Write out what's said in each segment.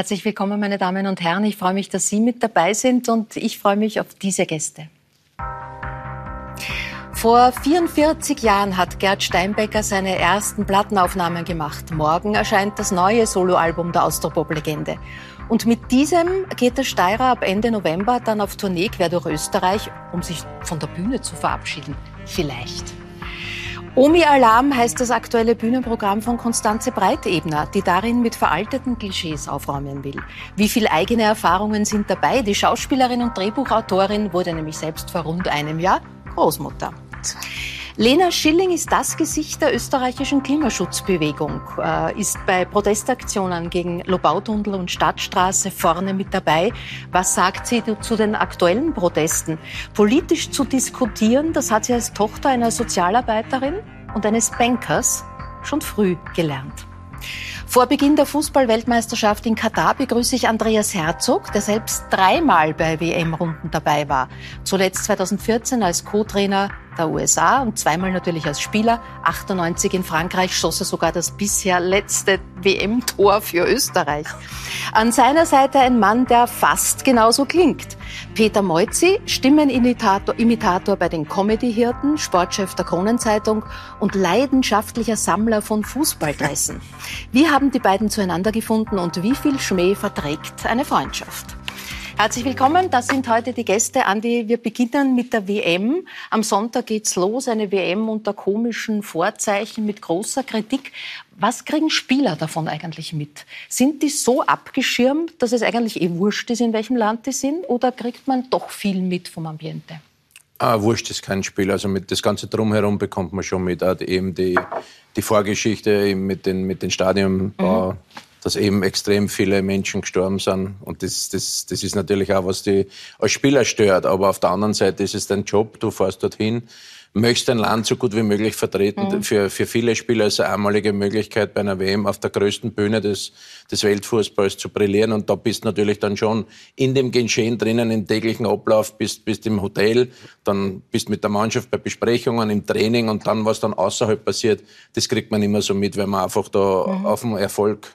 Herzlich willkommen, meine Damen und Herren. Ich freue mich, dass Sie mit dabei sind und ich freue mich auf diese Gäste. Vor 44 Jahren hat Gerd Steinbecker seine ersten Plattenaufnahmen gemacht. Morgen erscheint das neue Soloalbum der Austropop-Legende. Und mit diesem geht der Steirer ab Ende November dann auf Tournee quer durch Österreich, um sich von der Bühne zu verabschieden. Vielleicht. Omi Alarm heißt das aktuelle Bühnenprogramm von Konstanze Breitebner, die darin mit veralteten Klischees aufräumen will. Wie viel eigene Erfahrungen sind dabei? Die Schauspielerin und Drehbuchautorin wurde nämlich selbst vor rund einem Jahr Großmutter. Lena Schilling ist das Gesicht der österreichischen Klimaschutzbewegung, äh, ist bei Protestaktionen gegen Lobautunnel und Stadtstraße vorne mit dabei. Was sagt sie zu den aktuellen Protesten? Politisch zu diskutieren, das hat sie als Tochter einer Sozialarbeiterin und eines Bankers schon früh gelernt. Vor Beginn der Fußball-Weltmeisterschaft in Katar begrüße ich Andreas Herzog, der selbst dreimal bei WM-Runden dabei war. Zuletzt 2014 als Co-Trainer der USA und zweimal natürlich als Spieler. 98 in Frankreich schoss er sogar das bisher letzte WM-Tor für Österreich. An seiner Seite ein Mann, der fast genauso klingt. Peter Moizzi, Stimmenimitator Imitator bei den Comedy-Hirten, Sportchef der Kronenzeitung und leidenschaftlicher Sammler von Fußballdressen. Wie haben die beiden zueinander gefunden und wie viel Schmäh verträgt eine Freundschaft? Herzlich willkommen. Das sind heute die Gäste. Andi, wir beginnen mit der WM. Am Sonntag geht's los. Eine WM unter komischen Vorzeichen mit großer Kritik. Was kriegen Spieler davon eigentlich mit? Sind die so abgeschirmt, dass es eigentlich eh wurscht ist, in welchem Land die sind? Oder kriegt man doch viel mit vom Ambiente? Ah, wurscht ist kein Spiel. Also mit das Ganze drumherum bekommt man schon mit. Auch eben die, die Vorgeschichte mit den, mit den Stadionbau. Mhm dass eben extrem viele Menschen gestorben sind. Und das, das, das ist natürlich auch, was die als Spieler stört. Aber auf der anderen Seite ist es dein Job, du fährst dorthin, möchtest dein Land so gut wie möglich vertreten. Mhm. Für, für viele Spieler ist es eine einmalige Möglichkeit, bei einer WM auf der größten Bühne des, des Weltfußballs zu brillieren. Und da bist du natürlich dann schon in dem Geschehen drinnen, im täglichen Ablauf, bist, bist im Hotel, dann bist mit der Mannschaft bei Besprechungen, im Training und dann, was dann außerhalb passiert, das kriegt man immer so mit, weil man einfach da mhm. auf den Erfolg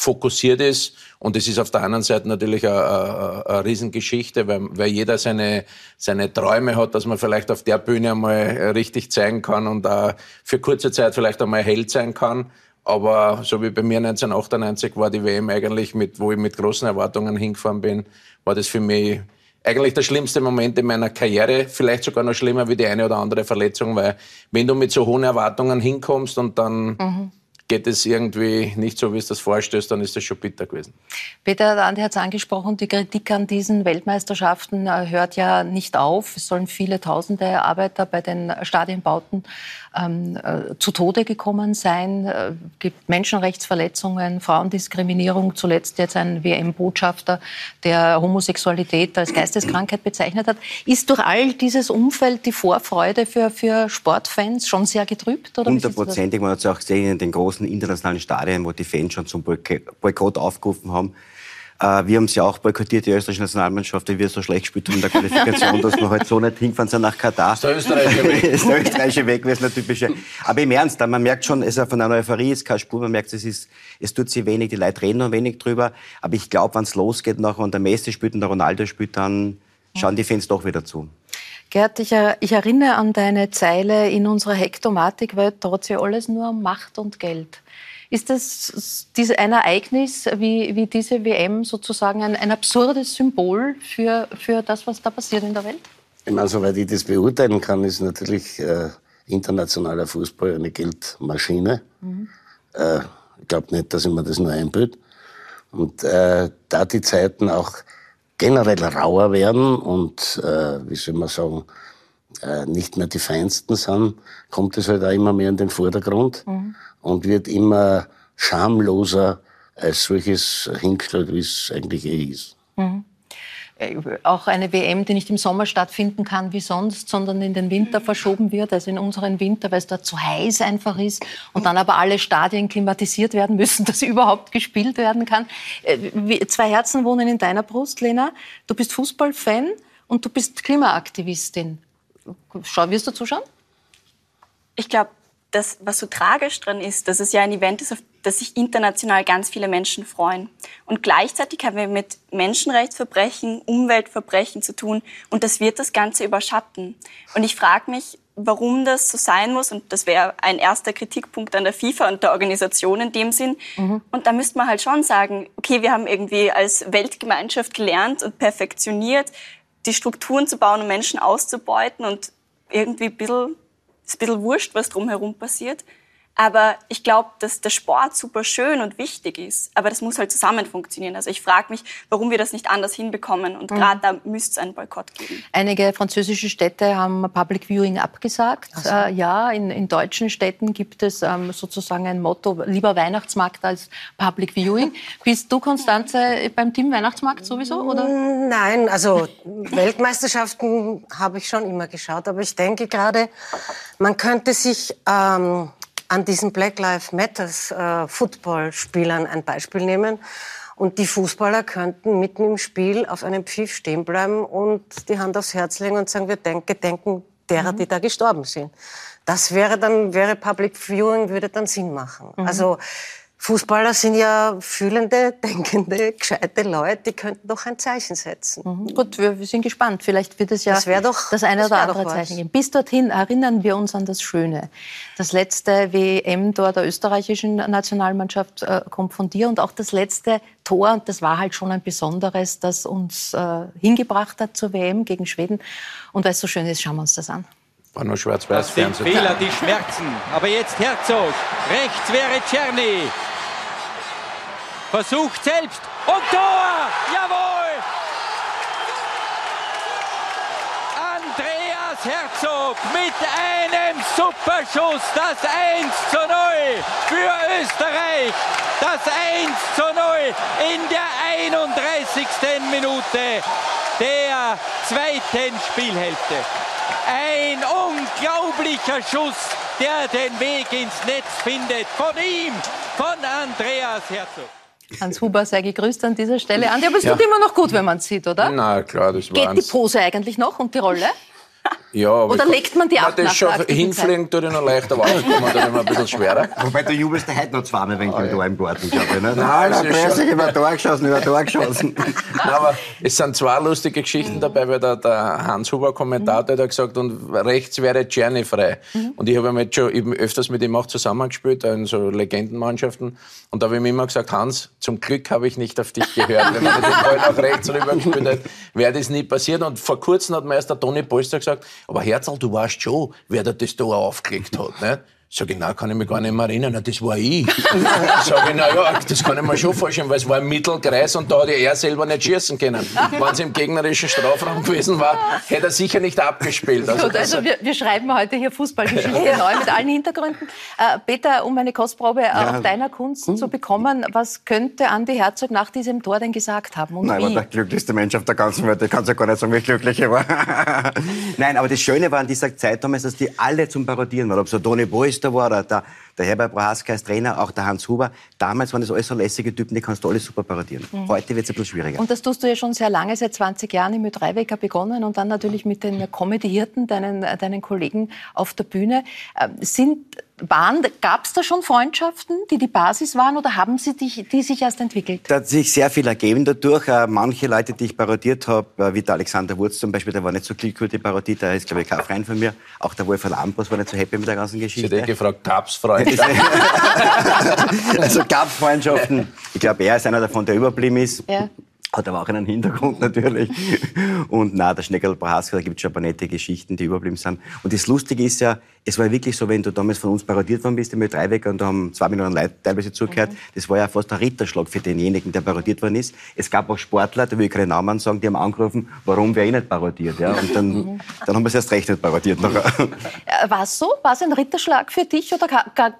fokussiert ist. Und es ist auf der anderen Seite natürlich eine, eine, eine Riesengeschichte, weil, weil jeder seine, seine Träume hat, dass man vielleicht auf der Bühne einmal richtig zeigen kann und auch für kurze Zeit vielleicht einmal Held sein kann. Aber so wie bei mir 1998 war die WM eigentlich, mit, wo ich mit großen Erwartungen hingefahren bin, war das für mich eigentlich der schlimmste Moment in meiner Karriere, vielleicht sogar noch schlimmer wie die eine oder andere Verletzung, weil wenn du mit so hohen Erwartungen hinkommst und dann mhm geht es irgendwie nicht so, wie es das vorstößt, dann ist das schon bitter gewesen. Peter, Andi hat es angesprochen, die Kritik an diesen Weltmeisterschaften äh, hört ja nicht auf. Es sollen viele tausende Arbeiter bei den Stadienbauten ähm, äh, zu Tode gekommen sein. Äh, gibt Menschenrechtsverletzungen, Frauendiskriminierung, zuletzt jetzt ein WM-Botschafter, der Homosexualität als Geisteskrankheit bezeichnet hat. Ist durch all dieses Umfeld die Vorfreude für, für Sportfans schon sehr getrübt? Hundertprozentig. Man hat es auch gesehen in den großen internationalen Stadien, wo die Fans schon zum Boykott aufgerufen haben. Äh, wir haben sie auch boykottiert, die österreichische Nationalmannschaft, weil wir so schlecht gespielt haben in der Qualifikation, dass wir halt so nicht hingefahren sind nach Katar. Ist der Österreicher weg. ist der Österreicher weg, wäre es eine typische. Aber im Ernst, man merkt schon, es ist von einer Euphorie, ist keine Spur, man merkt, es ist, es tut sich wenig, die Leute reden noch wenig drüber. Aber ich glaube, wenn es losgeht nachher und der Messi spielt und der Ronaldo spielt, dann schauen die Fans doch wieder zu. Gerd, ich, ich erinnere an deine Zeile in unserer Hektomatik-Welt, da hat sich alles nur um Macht und Geld. Ist das diese, ein Ereignis wie, wie diese WM sozusagen ein, ein absurdes Symbol für, für das, was da passiert in der Welt? Ich meine, soweit ich das beurteilen kann, ist natürlich äh, internationaler Fußball eine Geldmaschine. Mhm. Äh, ich glaube nicht, dass ich mir das nur einbilde. Und äh, da die Zeiten auch generell rauer werden und, äh, wie soll man sagen, äh, nicht mehr die feinsten sind, kommt es halt auch immer mehr in den Vordergrund. Mhm und wird immer schamloser als solches hingestellt, wie es eigentlich eh ist. Mhm. Äh, auch eine WM, die nicht im Sommer stattfinden kann wie sonst, sondern in den Winter verschoben wird, also in unseren Winter, weil es dort zu heiß einfach ist und dann aber alle Stadien klimatisiert werden müssen, dass überhaupt gespielt werden kann. Äh, zwei Herzen wohnen in deiner Brust, Lena. Du bist Fußballfan und du bist Klimaaktivistin. Schau, wirst du zuschauen? Ich glaube, das, was so tragisch dran ist, dass es ja ein Event ist, auf das sich international ganz viele Menschen freuen. Und gleichzeitig haben wir mit Menschenrechtsverbrechen, Umweltverbrechen zu tun und das wird das Ganze überschatten. Und ich frage mich, warum das so sein muss. Und das wäre ein erster Kritikpunkt an der FIFA und der Organisation in dem Sinn. Mhm. Und da müsste man halt schon sagen, okay, wir haben irgendwie als Weltgemeinschaft gelernt und perfektioniert, die Strukturen zu bauen, um Menschen auszubeuten und irgendwie ein bisschen, ist ein bisschen wurscht, was drumherum passiert. Aber ich glaube, dass der Sport super schön und wichtig ist. Aber das muss halt zusammen funktionieren. Also ich frage mich, warum wir das nicht anders hinbekommen. Und gerade mhm. da müsste es einen Boykott geben. Einige französische Städte haben Public Viewing abgesagt. So. Äh, ja, in, in, deutschen Städten gibt es ähm, sozusagen ein Motto, lieber Weihnachtsmarkt als Public Viewing. Bist du, Konstanze, beim Team Weihnachtsmarkt sowieso? Oder? Nein, also Weltmeisterschaften habe ich schon immer geschaut. Aber ich denke gerade, man könnte sich... Ähm, an diesen Black Lives Matters äh, Footballspielern ein Beispiel nehmen. Und die Fußballer könnten mitten im Spiel auf einem Pfiff stehen bleiben und die Hand aufs Herz legen und sagen, wir gedenken derer, mhm. die da gestorben sind. Das wäre dann, wäre Public Viewing, würde dann Sinn machen. Mhm. Also, Fußballer sind ja fühlende, denkende, gescheite Leute, die könnten doch ein Zeichen setzen. Mhm. Gut, wir, wir, sind gespannt. Vielleicht wird es ja das, doch, das eine das oder andere Zeichen geben. Bis dorthin erinnern wir uns an das Schöne. Das letzte WM-Tor der österreichischen Nationalmannschaft äh, kommt von dir und auch das letzte Tor, und das war halt schon ein besonderes, das uns äh, hingebracht hat zur WM gegen Schweden. Und weil es so schön ist, schauen wir uns das an. War nur schwarz-weiß Das sind Fehler, die schmerzen. Aber jetzt Herzog. Rechts wäre Czerny. Versucht selbst. Und Tor! Jawohl! Andreas Herzog mit einem Superschuss. Das 1 zu 0 für Österreich. Das 1 zu 0 in der 31. Minute der zweiten Spielhälfte. Ein unglaublicher Schuss, der den Weg ins Netz findet. Von ihm, von Andreas Herzog. Hans Huber sei gegrüßt an dieser Stelle. Andi, aber es ja. tut immer noch gut, wenn man es sieht, oder? Na klar, das war Geht die Pose eigentlich noch und die Rolle? Ja, aber Oder legt man die ab Das schon hinfliegen tut ich noch leichter, aber aufkommen tut immer ein bisschen schwerer. Wobei du jubelst ja heute noch zweimal wegen dem Tor im Garten, glaube ich. Ne? Nein, es ist über Tor geschossen, über Tor geschossen. Nein, aber es sind zwei lustige Geschichten dabei, weil der, der Hans Huber Kommentator hat gesagt, und rechts wäre Czerny frei. Mhm. Und ich habe jetzt schon eben öfters mit ihm auch zusammengespielt, in so Legendenmannschaften. Und da habe ich ihm immer gesagt, Hans, zum Glück habe ich nicht auf dich gehört. Wenn man den Ball nach rechts rübergespielt hätte, wäre das nie passiert. Und vor kurzem hat mir erst der Toni Polster gesagt, aber Herzl, du weißt schon, wer da das Tor aufgelegt hat. Nicht? Sag ich, nein, kann ich mich gar nicht mehr erinnern. Das war ich. Sag ich, na ja, das kann ich mir schon vorstellen, weil es war im Mittelkreis und da hat er selber nicht schießen können. Wenn es im gegnerischen Strafraum gewesen war, hätte er sicher nicht abgespielt. Also, Gut, also wir, wir, schreiben heute hier Fußballgeschichte ja. neu mit allen Hintergründen. Äh, Peter, um eine Kostprobe ja. auf deiner Kunst hm. zu bekommen, was könnte Andi Herzog nach diesem Tor denn gesagt haben? Und Nein, wie? war der glücklichste Mensch auf der ganzen Welt. Ich kann ja gar nicht sagen, wie glücklich er war. Nein, aber das Schöne war an dieser Zeit damals, dass die alle zum Parodieren waren. Ob so Toni Boys Meister war, oder der, der Herbert Prohaska als Trainer, auch der Hans Huber. Damals waren das alles so lässige Typen, die kannst du alle super parodieren. Mhm. Heute wird es ein bisschen schwieriger. Und das tust du ja schon sehr lange, seit 20 Jahren im Ö3-Wecker begonnen und dann natürlich mit den Comedy-Hirten, deinen, deinen Kollegen auf der Bühne. Äh, sind Gab es da schon Freundschaften, die die Basis waren oder haben sie die, die sich erst entwickelt? Da hat sich sehr viel ergeben dadurch. Äh, manche Leute, die ich parodiert habe, äh, wie der Alexander Wurz zum Beispiel, der war nicht so glücklich mit der Parodie, der ist, glaube ich, kein Freund von mir. Auch der Wolf Lambros war nicht so happy mit der ganzen Geschichte. Ich hätte gefragt, gab's Freunde? also gab Freundschaften. Ich glaube, er ist einer davon, der überblieben ist. Ja. Hat aber auch einen Hintergrund natürlich. Und na, der Schneckerl Brahaska, da gibt es schon ein paar nette Geschichten, die überblieben sind. Und das Lustige ist ja, es war wirklich so, wenn du damals von uns parodiert worden bist, im Dreiwecker, und da haben zwei Millionen Leute teilweise zugehört, mhm. das war ja fast ein Ritterschlag für denjenigen, der parodiert worden ist. Es gab auch Sportler, da will ich keine Namen sagen, die haben angerufen, warum wäre ich nicht parodiert. Ja? Und dann, mhm. dann haben wir es erst recht nicht parodiert. War es so? War es ein Ritterschlag für dich oder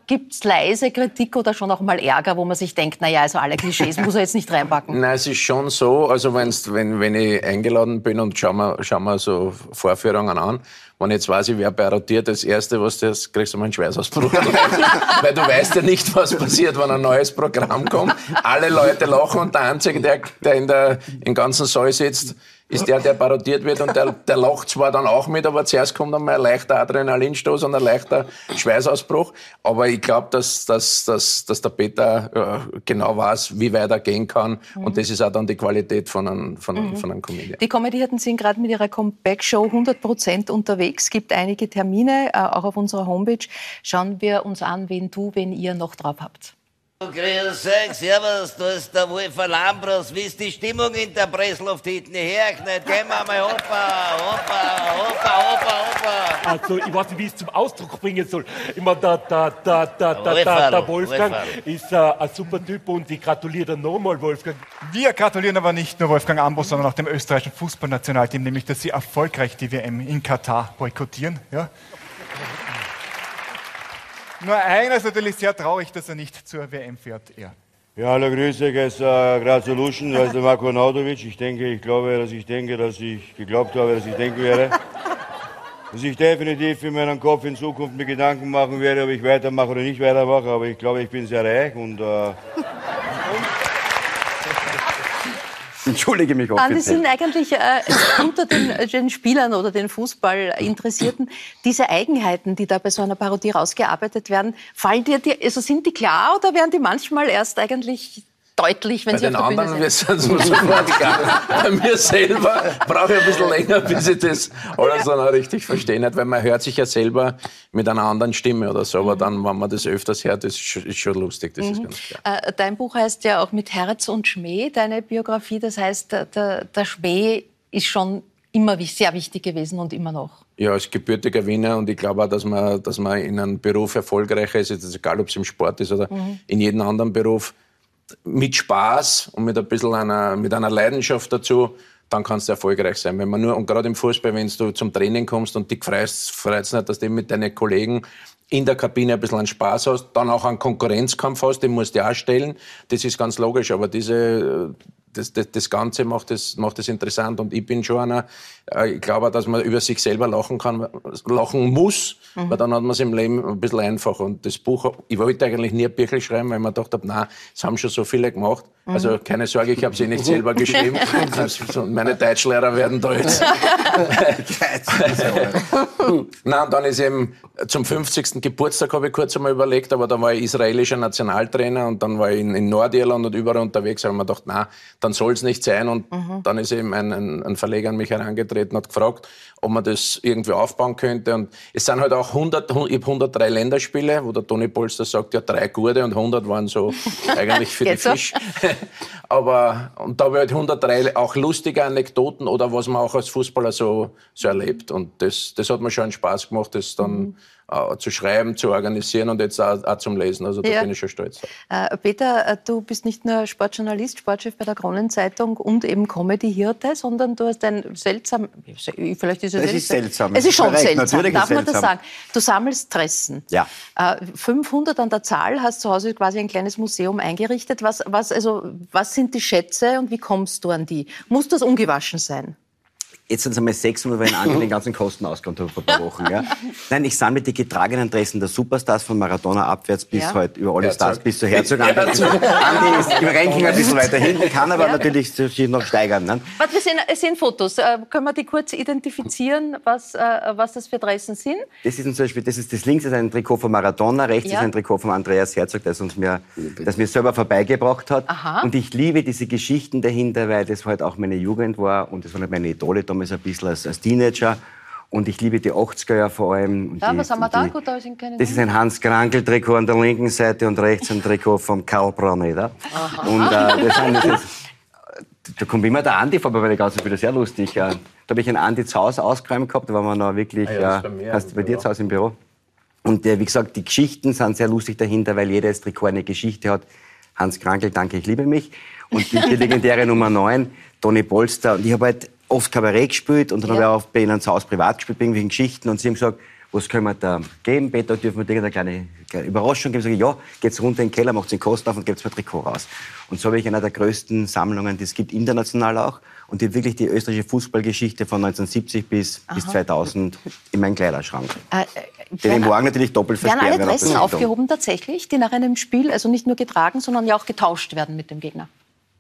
gibt es leise Kritik oder schon auch mal Ärger, wo man sich denkt, naja, also alle Klischees muss er jetzt nicht reinpacken? Nein, es ist schon so, also wenn's, wenn, wenn ich eingeladen bin und schauen wir, schauen wir so Vorführungen an, wenn jetzt weiß, ich werde parodiert, das Erste, was du hast, kriegst du mal einen Schweißausbruch. Weil du weißt ja nicht, was passiert, wenn ein neues Programm kommt. Alle Leute lachen und der Einzige, der, der in der, im ganzen Saal sitzt, ist der, der parodiert wird und der, der lacht zwar dann auch mit, aber zuerst kommt einmal ein leichter Adrenalinstoß und ein leichter Schweißausbruch. Aber ich glaube, dass, dass, dass, dass der Peter äh, genau weiß, wie weit er gehen kann. Mhm. Und das ist auch dann die Qualität von einem, von mhm. von einem Comedian. Die Comedianten sind gerade mit ihrer Comeback-Show 100 Prozent unterwegs. Es gibt einige Termine, äh, auch auf unserer Homepage. Schauen wir uns an, wen du, wen ihr noch drauf habt. Grüß euch, servus, da ist der Wolf Lambros. Wie ist die Stimmung in der Pressluft hinten? Herknecht, gehen wir mal hoppa, hoppa, hoppa, hoppa, hoppa. Also, ich weiß nicht, wie ich es zum Ausdruck bringen soll. Ich meine, der, der, der, der, der, der, der Wolfgang ist äh, ein super Typ und ich gratuliere nochmal, Wolfgang. Wir gratulieren aber nicht nur Wolfgang Ambros, sondern auch dem österreichischen Fußballnationalteam, nämlich, dass sie erfolgreich die WM in Katar boykottieren. Ja? Nur einer ist natürlich sehr traurig, dass er nicht zur WM fährt. Er. Ja, hallo, grüße, es ist uh, Gratulation, da ist der Marko Naudovic. Ich denke, ich glaube, dass ich denke, dass ich geglaubt habe, dass ich denken werde. dass ich definitiv in meinem Kopf in Zukunft mir Gedanken machen werde, ob ich weitermache oder nicht weitermache. Aber ich glaube, ich bin sehr reich und. Uh, Entschuldige mich offiziell. Andi, sind eigentlich äh, unter den, äh, den, Spielern oder den Fußballinteressierten diese Eigenheiten, die da bei so einer Parodie rausgearbeitet werden, fallen dir, die, also sind die klar oder werden die manchmal erst eigentlich deutlich, wenn Bei Sie den auf der anderen, Bühne sind. Wir sind sofort Bei mir selber brauche ich ein bisschen länger, bis ich das alles dann auch richtig verstehen hat, weil man hört sich ja selber mit einer anderen Stimme oder so, aber dann, wenn man das öfters hört, ist ist schon lustig, das mhm. ist ganz klar. Äh, dein Buch heißt ja auch mit Herz und Schmäh, deine Biografie, das heißt, der, der Schmäh ist schon immer sehr wichtig gewesen und immer noch. Ja, als gebürtiger Wiener und ich glaube auch, dass man, dass man in einem Beruf erfolgreicher ist, ist egal ob es im Sport ist oder mhm. in jedem anderen Beruf, mit Spaß und mit ein bisschen einer, mit einer Leidenschaft dazu, dann kannst du erfolgreich sein. Wenn man nur, und gerade im Fußball, wenn du zum Training kommst und dich freust, freut es nicht, dass du mit deinen Kollegen in der Kabine ein bisschen an Spaß hast, dann auch einen Konkurrenzkampf hast, den musst du auch stellen. Das ist ganz logisch. Aber diese, das, das, das Ganze macht es macht das interessant. Und ich bin schon einer, äh, ich glaube, dass man über sich selber lachen kann, lachen muss, mhm. weil dann hat man es im Leben ein bisschen einfacher. Und das Buch, ich wollte eigentlich nie ein Büchel schreiben, weil ich mir gedacht habe, nein, es haben schon so viele gemacht. Mhm. Also keine Sorge, ich habe sie nicht selber geschrieben. Also, meine Deutschlehrer werden da jetzt. nein, und dann ist eben zum 50. Geburtstag habe ich kurz einmal überlegt, aber da war ich israelischer Nationaltrainer und dann war ich in, in Nordirland und überall unterwegs, habe ich mir gedacht, nein, dann soll es nicht sein. Und mhm. dann ist eben ein, ein, ein, Verleger an mich herangetreten, hat gefragt, ob man das irgendwie aufbauen könnte. Und es sind halt auch 100, ich habe 103 Länderspiele, wo der Toni Polster sagt, ja, drei gute und 100 waren so eigentlich für die Fisch. Aber, und da habe ich halt 103 auch lustige Anekdoten oder was man auch als Fußballer so, so erlebt. Und das, das hat mir schon Spaß gemacht, das dann mhm äh, zu schreiben, zu organisieren und jetzt auch, auch zum Lesen. Also da ja. bin ich schon stolz. Äh, Peter, äh, du bist nicht nur Sportjournalist, Sportchef bei der Kronenzeitung und eben Comedy-Hirte, sondern du hast ein seltsam, vielleicht ist es, es ist seltsam. Es ist schon Korrekt, seltsam, darf man das sagen? Du sammelst Dressen. Ja. 500 äh, an der Zahl, hast zu Hause quasi ein kleines Museum eingerichtet. Was, was, also, was sind die Schätze und wie kommst du an die? Muss das ungewaschen sein? Jetzt sind es einmal 600, weil ich einen den ganzen Kosten ausgekommen habe vor ein paar Wochen. Ja. Nein, ich sammle die getragenen Dressen der Superstars von Maradona abwärts bis ja. halt über alle Herzog. Stars bis zu Herzog. Andi, Andi ist im Ranking ein bisschen weiter hinten, kann aber ja. natürlich sich noch steigern. Ne? Warte, wir sehen, es sind Fotos. Äh, können wir die kurz identifizieren, was, äh, was das für Dressen sind? Das ist zum Beispiel, das ist das links ist ein Trikot von Maradona, rechts ja. ist ein Trikot von Andreas Herzog, das uns mir, das mir selber vorbeigebracht hat. Aha. Und ich liebe diese Geschichten dahinter, weil das halt auch meine Jugend war und das waren halt meine Idole damals damals ein bisschen als, als Teenager. Und ich liebe die 80er Jahre vor allem. Ja, die, was haben wir da? Gut, da ist das ist ein Hans-Krankel-Trikot an der linken Seite und rechts ein Trikot vom Karl Bruneder. Und äh, das sind, das da kommt immer der Andi vorbei bei der ganzen wieder sehr lustig. Da habe ich ein Andi zu Hause ausgeräumt gehabt, da waren wir noch wirklich, ah ja, bei, hast, bei dir zu Hause im Büro. Und äh, wie gesagt, die Geschichten sind sehr lustig dahinter, weil jedes Trikot eine Geschichte hat. Hans Krankel, danke, ich liebe mich. Und die, die legendäre Nummer 9, Toni Polster. Und ich habe halt oft Kabarett gespielt und dann ja. habe ich auch bei ihnen zu Hause privat gespielt, bei irgendwelchen Geschichten. Und sie haben gesagt, was können wir da geben? Peter, dürfen wir dir eine kleine, kleine Überraschung geben? Sag ich, ja, geht's runter in den Keller, macht den Kosten auf und gebt mir Trikot raus. Und so habe ich eine der größten Sammlungen, die es gibt, international auch. und die wirklich die österreichische Fußballgeschichte von 1970 bis, bis 2000 in meinen Kleiderschrank. Äh, Den ich morgen natürlich doppelt Werden versperren alle werde auf Dressen aufgehoben tatsächlich, die nach einem Spiel also nicht nur getragen, sondern ja auch getauscht werden mit dem Gegner?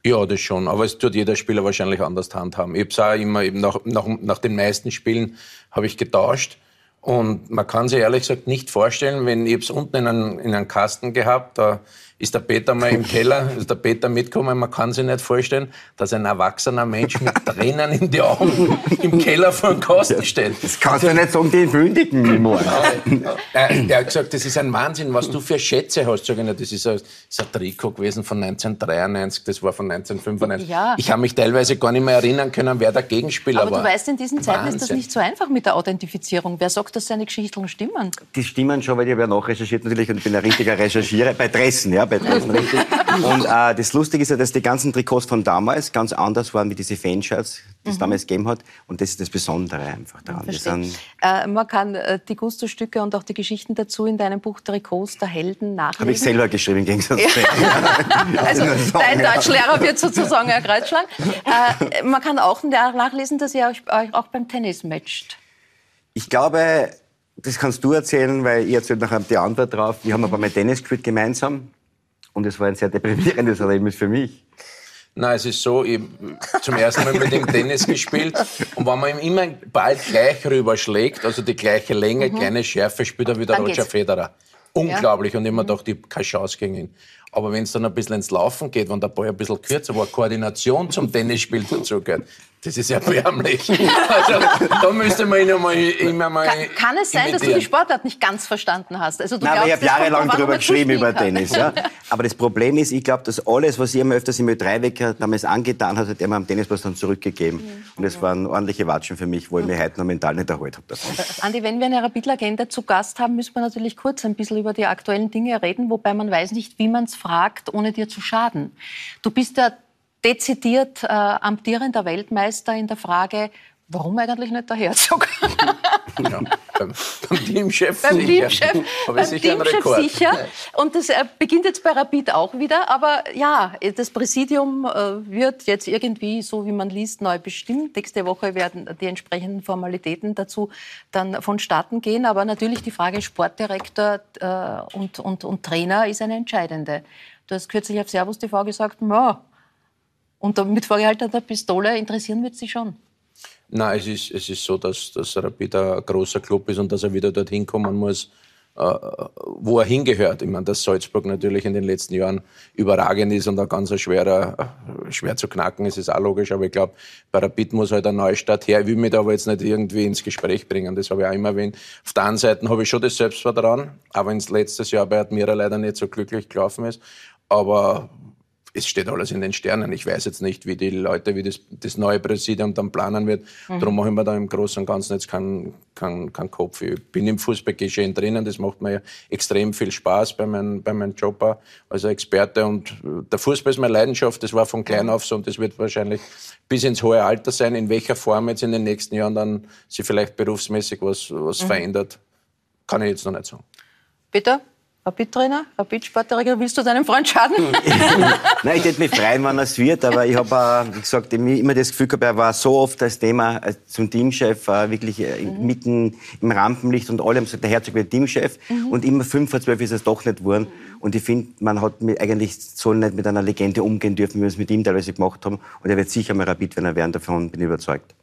Ja, das schon. Aber es tut jeder Spieler wahrscheinlich anders handhaben. Ich hab's auch immer eben nach, nach, nach den meisten Spielen habe ich getauscht. Und man kann sich ehrlich gesagt nicht vorstellen, wenn ich es unten in einen, in einen Kasten gehabt, da ist der Peter mal im Keller, ist der Peter mitgekommen, man kann sich nicht vorstellen, dass ein erwachsener Mensch mit Tränen in die Augen im Keller vor dem Kasten steht. Das kannst du ja nicht sagen, den Bündigen im Ohr. Er, er hat gesagt, das ist ein Wahnsinn, was du für Schätze hast. Sag ich, na, das ist ein, das ist ein Trikot gewesen von 1993, das war von 1995. Ja. Ich habe mich teilweise gar nicht mehr erinnern können, wer der Gegenspieler Aber war. du weißt, in diesen Zeiten ist das Wahnsinn. nicht so einfach mit der Authentifizierung. Wer sagt, dass seine Geschichten stimmen? Die stimmen schon, weil ich habe ja nachrecherchiert natürlich und ich bin ein richtiger Recherchierer. Bei Dressen, ja, bei Dressen richtig. Und äh, das Lustige ist ja, dass die ganzen Trikots von damals ganz anders waren wie diese Fanshirts, die es Mhm. damals gegeben hat. Und das ist das Besondere einfach daran. Sind, Äh, man kann äh, die Gusto-Stücke und auch die Geschichten dazu in deinem Buch Trikots der Helden nachlesen. habe ich selber geschrieben, im Gegensatz zu Also dein. Deutschlehrer wird sozusagen ein Kreuzschlag. Äh, man kann auch nachlesen, dass ihr euch, euch auch beim Tennis matcht. Ich glaube, das kannst du erzählen, weil ich erzähle nachher die Antwort drauf. Wir haben aber mal Tennis gespielt gemeinsam. Und es war ein sehr deprimierendes Erlebnis für mich. Nein, es ist so, ich hab zum ersten Mal mit ihm Tennis gespielt und wenn man ihm immer einen Ball gleich rüberschlägt, also die gleiche Länge, kleine Schärfe, spielt er wieder Dann Roger geht's. Federer. Unglaublich und immer dachte ich, keine Chance gegen ihn. Aber wenn es dann ein bisschen ins Laufen geht, wenn der Ball ein bisschen kürzer war, Koordination zum Tennisspiel dazugehört, das ist erbärmlich. Also, da müsste man ihn einmal, immer mal Kann, kann es sein, dass du die. Sportart nicht ganz verstanden hast? Also du Nein, aber ich glaubst, habe jahrelang darüber geschrieben, über kann. Tennis. Ja. Aber das Problem ist, ich glaube, dass alles, was ich mir öfters im Ö3-Wecker damals angetan hat, hat er mir am Tennisplatz dann zurückgegeben. Und das waren ordentliche Watschen für mich, wo ich mich heute noch mental nicht erholt habe davon. Andi, wenn wir eine Rapid-Legende zu Gast haben, müssen wir natürlich kurz ein bisschen über die aktuellen Dinge reden, wobei man weiß nicht, wie man es fragt, ohne dir zu schaden. Du bist ja dezidiert äh, amtierender Weltmeister in der Frage, warum eigentlich nicht der Herzog? Ja, beim, beim Teamchef beim sicher. Teamchef, beim ich sicher Teamchef sicher. Und das äh, beginnt jetzt bei Rapid auch wieder. Aber ja, das Präsidium äh, wird jetzt irgendwie, so wie man liest, neu bestimmt. Nächste Woche werden die entsprechenden Formalitäten dazu dann vonstatten gehen. Aber natürlich die Frage Sportdirektor äh, und, und, und Trainer ist eine entscheidende. Du hast kürzlich auf Servus TV gesagt, und mit vorgehaltener Pistole interessieren wird sie schon. Nein, es ist, es ist so, dass, dass Rapid ein großer Club ist und dass er wieder dorthin kommen muss, äh, wo er hingehört. Ich meine, dass Salzburg natürlich in den letzten Jahren überragend ist und ein ganz schwerer, äh, schwer zu knacken ist, ist auch logisch. Aber ich glaube, bei Rapid muss halt ein Neustart her. Ich will mich da aber jetzt nicht irgendwie ins Gespräch bringen. Das habe ich auch immer erwähnt. Auf der anderen Seite habe ich schon das Selbstvertrauen, auch wenn es letztes Jahr bei Admira leider nicht so glücklich gelaufen ist. Aber es steht alles in den Sternen. Ich weiß jetzt nicht, wie die Leute, wie das, das neue Präsidium dann planen wird. Mhm. Darum mache ich mir da im Großen und Ganzen jetzt keinen keinen keinen Kopf. Ich bin im Fußballgeschehen drinnen. Das macht mir ja extrem viel Spaß bei, mein, bei meinem Job als Experte. Und der Fußball ist meine Leidenschaft. Das war von klein auf so und das wird wahrscheinlich bis ins hohe Alter sein. In welcher Form jetzt in den nächsten Jahren dann sich vielleicht berufsmäßig was, was Mhm. verändert, kann ich jetzt noch nicht sagen. Bitte? Rapid-Trainer, Rapid-Sportdirektor, willst du deinem Freund schaden? Nein, ich hätte mich freuen, wenn es wird, aber ich habe, äh, wie gesagt, immer das Gefühl gehabt, er war so oft das Thema äh, zum Teamchef, äh, wirklich äh, mitten im Rampenlicht und alle haben gesagt, der Herzog wird Teamchef und immer fünf vor zwölf ist es doch nicht geworden. Und ich finde, man hat mit, eigentlich so nicht mit einer Legende umgehen dürfen, wie wir es mit ihm teilweise gemacht haben. Und er wird sicher mal Rapid, wenn er werden davon, bin ich überzeugt.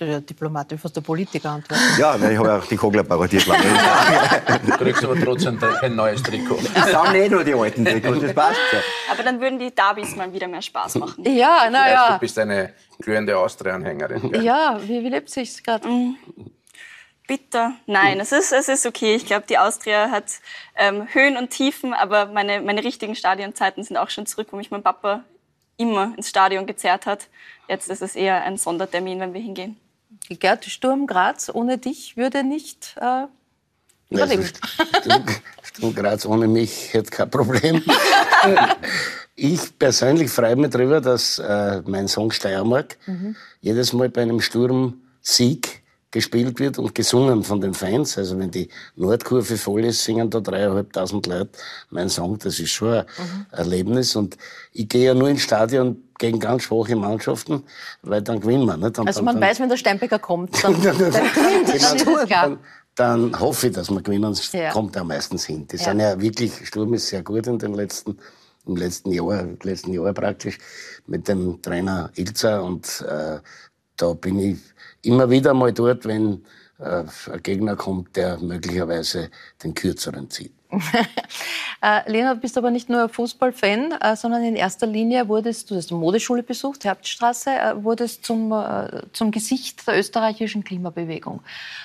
Der Diplomat, fast der Politiker antworten. Ja, weil ich habe auch die Kogler parodiert. lange. Du kriegst aber trotzdem kein neues Trikot. Ich sammle eh nur die alten Trikots, das passt schon. Aber dann würden die Derbys mal wieder mehr Spaß machen. Ja, Du naja. bist eine glühende Austria-Anhängerin. Ja, wie, wie lebt sich's gerade? Bitter. Nein, es ist, es ist okay. Ich glaube, die Austria hat ähm, Höhen und Tiefen, aber meine, meine richtigen Stadionzeiten sind auch schon zurück, wo mich mein Papa immer ins Stadion gezerrt hat. Jetzt ist es eher ein Sondertermin, wenn wir hingehen. Gerd Sturm Graz ohne dich würde nicht äh, überleben. Sturm, Sturm Graz ohne mich hätte kein Problem. ich persönlich freue mich darüber, dass äh, mein Song Steiermark Mhm. jedes Mal bei einem Sturmsieg gespielt wird und gesungen von den Fans. Also wenn die Nordkurve voll ist, singen da dreieinhalbtausend Leute mein Song. Das ist schon ein Mhm. Erlebnis. Und ich gehe ja nur ins Stadion gegen ganz schwache Mannschaften, weil dann gewinnen wir. Und Also dann, man dann, weiß, wenn der Steinbecker kommt, dann, dann das ist klar. dann, dann hoffe ich, dass wir gewinnen. Es Ja. kommt ja meistens hin. Die Ja. sind ja wirklich, Sturm ist sehr gut in den letzten, im letzten Jahr, letzten Jahr praktisch, mit dem Trainer Ilzer. Und äh, da bin ich immer wieder mal dort, wenn äh, ein Gegner kommt, der möglicherweise den kürzeren zieht. Äh, Lena, du bist aber nicht nur Fußballfan, äh, sondern in erster Linie wurdest du, hast eine Modeschule besucht, Hauptstraße, äh, wurdest zum, zum Gesicht der österreichischen Klimabewegung.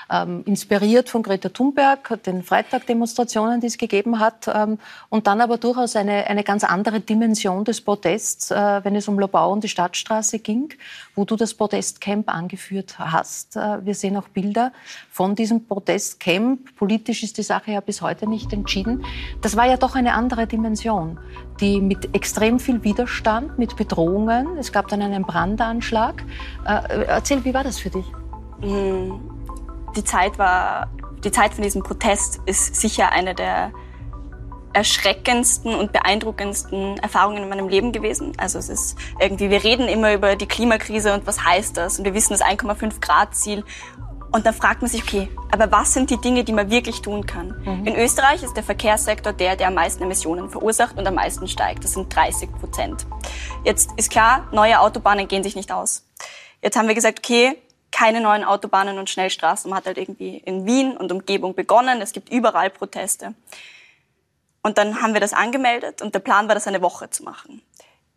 Ähm, inspiriert von Greta Thunberg, den Freitag-Demonstrationen, die es gegeben hat, ähm, und dann aber durchaus eine, eine ganz andere Dimension des Protests, wenn es um Lobau und die Stadtstraße ging, wo du das Protestcamp angeführt hast. Wir sehen auch Bilder von diesem Protestcamp. Politisch ist die Sache ja bis heute nicht entschieden. Das war ja doch eine andere Dimension, die mit extrem viel Widerstand, mit Bedrohungen, es gab dann einen Brandanschlag. Äh, erzähl, wie war das für dich? die Zeit war, die Zeit von diesem Protest ist sicher eine der erschreckendsten und beeindruckendsten Erfahrungen in meinem Leben gewesen. Also es ist irgendwie, wir reden immer über die Klimakrise und was heißt das? Und wir wissen das 1,5 Grad Ziel. Und dann fragt man sich, okay, aber was sind die Dinge, die man wirklich tun kann? In Österreich ist der Verkehrssektor der, der am meisten Emissionen verursacht und am meisten steigt. Das sind 30 Prozent. Jetzt ist klar, neue Autobahnen gehen sich nicht aus. Jetzt haben wir gesagt, okay, keine neuen Autobahnen und Schnellstraßen. Man hat halt irgendwie in Wien und Umgebung begonnen. Es gibt überall Proteste. Und dann haben wir das angemeldet und der Plan war, das eine Woche zu machen.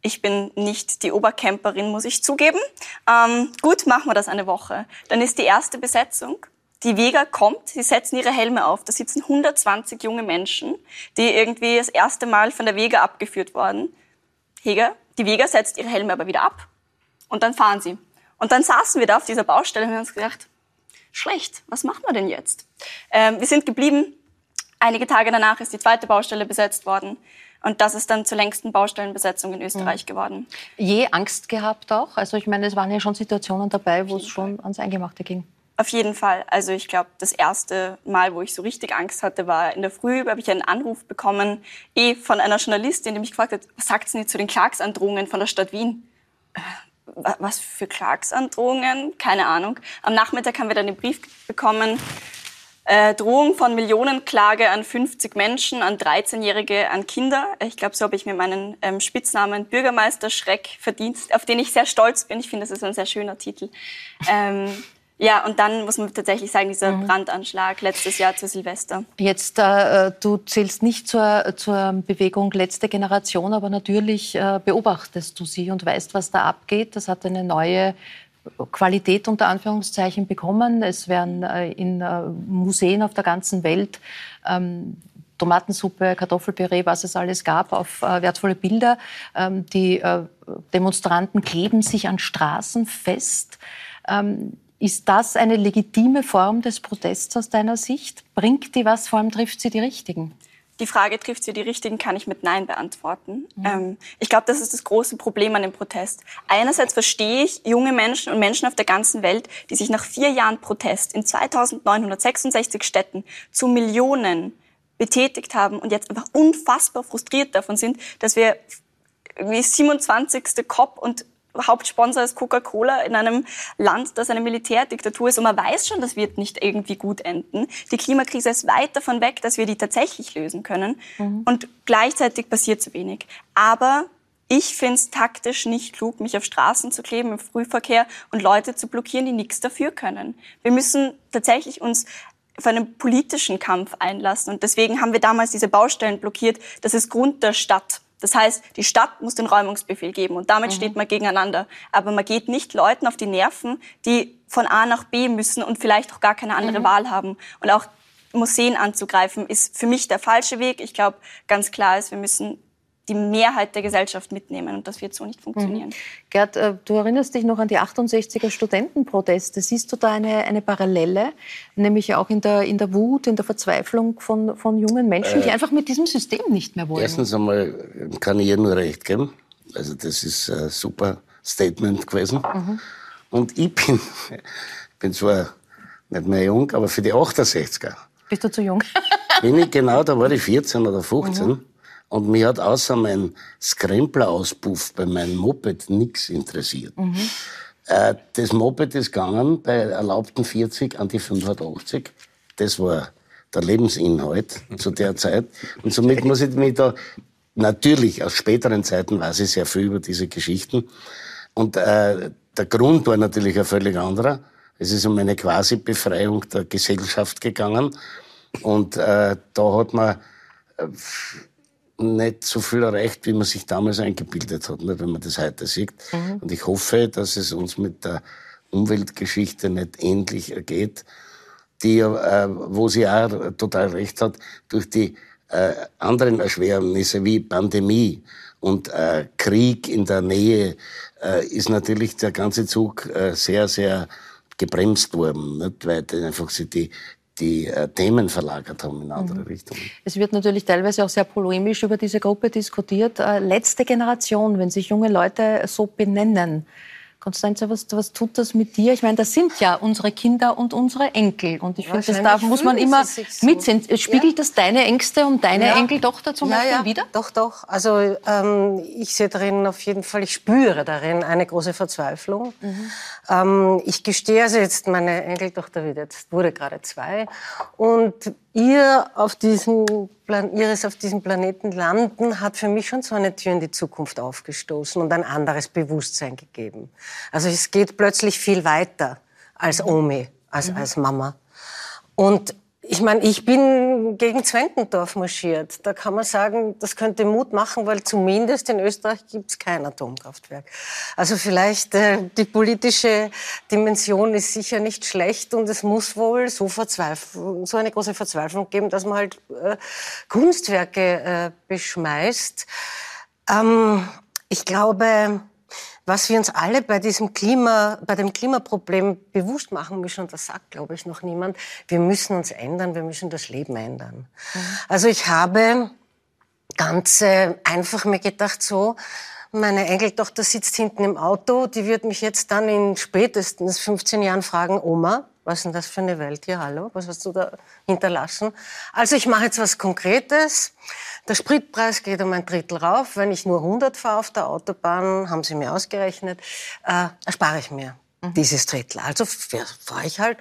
Ich bin nicht die Obercamperin, muss ich zugeben. Ähm, gut, machen wir das eine Woche. Dann ist die erste Besetzung. Die Vega kommt, sie setzen ihre Helme auf. Da sitzen 120 junge Menschen, die irgendwie das erste Mal von der Vega abgeführt worden. Heger, die Vega setzt ihre Helme aber wieder ab. Und dann fahren sie. Und dann saßen wir da auf dieser Baustelle und haben uns gedacht, schlecht, was machen wir denn jetzt? Ähm, wir sind geblieben. Einige Tage danach ist die zweite Baustelle besetzt worden. Und das ist dann zur längsten Baustellenbesetzung in Österreich geworden. Je Angst gehabt auch? Also ich meine, es waren ja schon Situationen dabei, wo es schon ans Eingemachte ging. Auf jeden Fall. Also ich glaube, das erste Mal, wo ich so richtig Angst hatte, war in der Früh, habe ich einen Anruf bekommen, eh von einer Journalistin, die mich gefragt hat, was sagt sie denn zu den Klagsandrohungen von der Stadt Wien? Äh, wa- Was für Klagsandrohungen? Keine Ahnung. Am Nachmittag haben wir dann den Brief bekommen, äh, Drohung von Millionenklage an 50 Menschen, an 13-Jährige, an Kinder. Ich glaube, so habe ich mir meinen ähm, Spitznamen Bürgermeister Schreck verdient, auf den ich sehr stolz bin. Ich finde, das ist ein sehr schöner Titel. Ähm, ja, und dann muss man tatsächlich sagen, dieser Brandanschlag letztes Jahr zu Silvester. Jetzt, äh, du zählst nicht zur, zur Bewegung letzte Generation, aber natürlich äh, beobachtest du sie und weißt, was da abgeht. Das hat eine neue Qualität unter Anführungszeichen bekommen. Es werden äh, in äh, Museen auf der ganzen Welt ähm, Tomatensuppe, Kartoffelpüree, was es alles gab, auf äh, wertvolle Bilder. Ähm, die Demonstranten kleben sich an Straßen fest. Ähm, ist das eine legitime Form des Protests aus deiner Sicht? Bringt die was? Vor allem trifft sie die Richtigen? Die Frage, trifft sie die Richtigen, kann ich mit Nein beantworten. Ähm, ich glaube, das ist das große Problem an dem Protest. Einerseits verstehe ich junge Menschen und Menschen auf der ganzen Welt, die sich nach vier Jahren Protest in 2966 Städten zu Millionen betätigt haben und jetzt einfach unfassbar frustriert davon sind, dass wir irgendwie 27. COP und Hauptsponsor ist Coca-Cola in einem Land, das eine Militärdiktatur ist. Und man weiß schon, das wird nicht irgendwie gut enden. Die Klimakrise ist weit davon weg, dass wir die tatsächlich lösen können. Und gleichzeitig passiert zu wenig. Aber ich finde es taktisch nicht klug, mich auf Straßen zu kleben im Frühverkehr und Leute zu blockieren, die nichts dafür können. Wir müssen tatsächlich uns auf einen politischen Kampf einlassen. Und deswegen haben wir damals diese Baustellen blockiert. Das ist Grund der Stadt. Das heißt, die Stadt muss den Räumungsbefehl geben und damit steht man gegeneinander. Aber man geht nicht Leuten auf die Nerven, die von A nach B müssen und vielleicht auch gar keine andere Wahl haben. Und auch Museen anzugreifen, ist für mich der falsche Weg. Ich glaube, ganz klar ist, wir müssen die Mehrheit der Gesellschaft mitnehmen und das wird so nicht funktionieren. Gerd, äh, du erinnerst dich noch an die 68er Studentenproteste. Siehst du da eine, eine Parallele, nämlich auch in der, in der Wut, in der Verzweiflung von, von jungen Menschen, die Äh, einfach mit diesem System nicht mehr wollen? Erstens einmal kann ich ihr nur recht geben. Also das ist ein super Statement gewesen. Mhm. Und ich bin, bin zwar nicht mehr jung, aber für die 68er Bist du zu jung? bin ich genau, da war ich 14 oder 15. Und mich hat außer mein Skrempler-Auspuff bei meinem Moped nichts interessiert. Mhm. Äh, das Moped ist gegangen bei erlaubten 40 an die 85. Das war der Lebensinhalt zu der Zeit. Und somit muss ich mich da natürlich aus späteren Zeiten weiß ich sehr viel über diese Geschichten. Und äh, der Grund war natürlich ein völlig anderer. Es ist um eine Quasi-Befreiung der Gesellschaft gegangen. Und äh, da hat man äh, nicht so viel erreicht, wie man sich damals eingebildet hat, nicht, wenn man das heute sieht. Mhm. Und ich hoffe, dass es uns mit der Umweltgeschichte nicht ähnlich ergeht, die, äh, wo sie auch total recht hat, durch die äh, anderen Erschwernisse wie Pandemie und äh, Krieg in der Nähe äh, ist natürlich der ganze Zug äh, sehr, sehr gebremst worden, nicht? weil einfach sie die, die äh, Themen verlagert haben in andere mhm. Richtungen. Es wird natürlich teilweise auch sehr polemisch über diese Gruppe diskutiert. Äh, letzte Generation, wenn sich junge Leute so benennen, Konstanze, was, was tut das mit dir? Ich meine, das sind ja unsere Kinder und unsere Enkel. Und ich finde, das darf, muss man immer so. mitsehen. Spiegelt ja. das deine Ängste und deine ja. Enkeltochter zum ja, Beispiel ja. wieder? Doch, doch. Also ähm, ich sehe darin auf jeden Fall, ich spüre darin eine große Verzweiflung. Mhm. Ähm, ich gestehe also jetzt, meine Enkeltochter wird jetzt, wurde gerade zwei. Und ihr auf diesem Plan ihres auf diesem Planeten landen, hat für mich schon so eine Tür in die Zukunft aufgestoßen und ein anderes Bewusstsein gegeben. Also es geht plötzlich viel weiter als. Omi, als, mhm. als Mama. Und ich meine, ich bin gegen Zwentendorf marschiert. Da kann man sagen, das könnte Mut machen, weil zumindest in Österreich gibt es kein Atomkraftwerk. Also vielleicht äh, die politische Dimension ist sicher nicht schlecht und es muss wohl so, so eine große Verzweiflung geben, dass man halt äh, Kunstwerke äh, beschmeißt. Ähm, ich glaube, was wir uns alle bei diesem Klima, bei dem Klimaproblem bewusst machen müssen, und das sagt, glaube ich, noch niemand, wir müssen uns ändern, wir müssen das Leben ändern. Mhm. Also ich habe ganz äh, einfach mir gedacht, so, meine Enkeltochter sitzt hinten im Auto, die wird mich jetzt dann in spätestens 15 Jahren fragen, Oma, was ist denn das für eine Welt hier, hallo, was hast du da hinterlassen? Also ich mache jetzt was Konkretes. Der Spritpreis geht um ein Drittel rauf. Wenn ich nur 100 fahre auf der Autobahn, haben sie mir ausgerechnet, äh, erspare ich mir mhm. dieses Drittel. Also fahre ich halt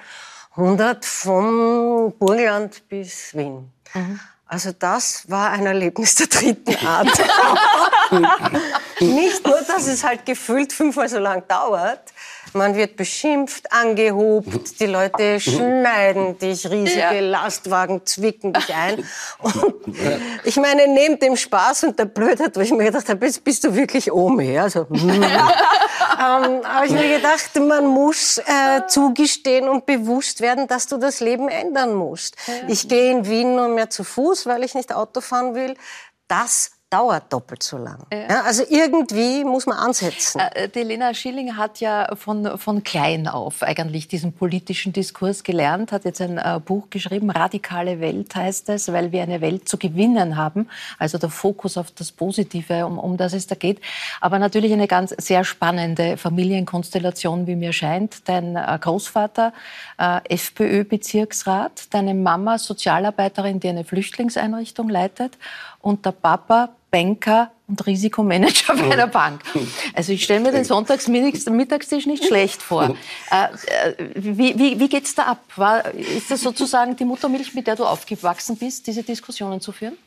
100 vom Burgenland bis Wien. Mhm. Also das war ein Erlebnis der dritten Art. Nicht nur, dass es halt gefühlt fünfmal so lang dauert, man wird beschimpft, angehobt, die Leute schneiden dich, riesige ja. Lastwagen zwicken dich ein. Und ich meine, neben dem Spaß und der Blödheit, wo ich mir gedacht habe, bist, bist du wirklich Omi? Also, mm. ähm, habe ich mir gedacht, man muss äh, zugestehen und bewusst werden, dass du das Leben ändern musst. Ich gehe in Wien nur mehr zu Fuß, weil ich nicht Auto fahren will. Das dauert doppelt so lang. Ja. Ja, also irgendwie muss man ansetzen. Äh, die Lena Schilling hat ja von, von klein auf eigentlich diesen politischen Diskurs gelernt, hat jetzt ein äh, Buch geschrieben, Radikale Welt heißt es, weil wir eine Welt zu gewinnen haben. Also der Fokus auf das Positive, um, um das es da geht. Aber natürlich eine ganz sehr spannende Familienkonstellation, wie mir scheint. Dein äh, Großvater äh, FPÖ-Bezirksrat, deine Mama Sozialarbeiterin, die eine Flüchtlingseinrichtung leitet und der Papa Banker und Risikomanager bei einer Bank. Also ich stelle mir den Sonntagsmittagstisch nicht schlecht vor. Äh, äh, wie wie, wie geht es da ab? War, ist das sozusagen die Muttermilch, mit der du aufgewachsen bist, diese Diskussionen zu führen?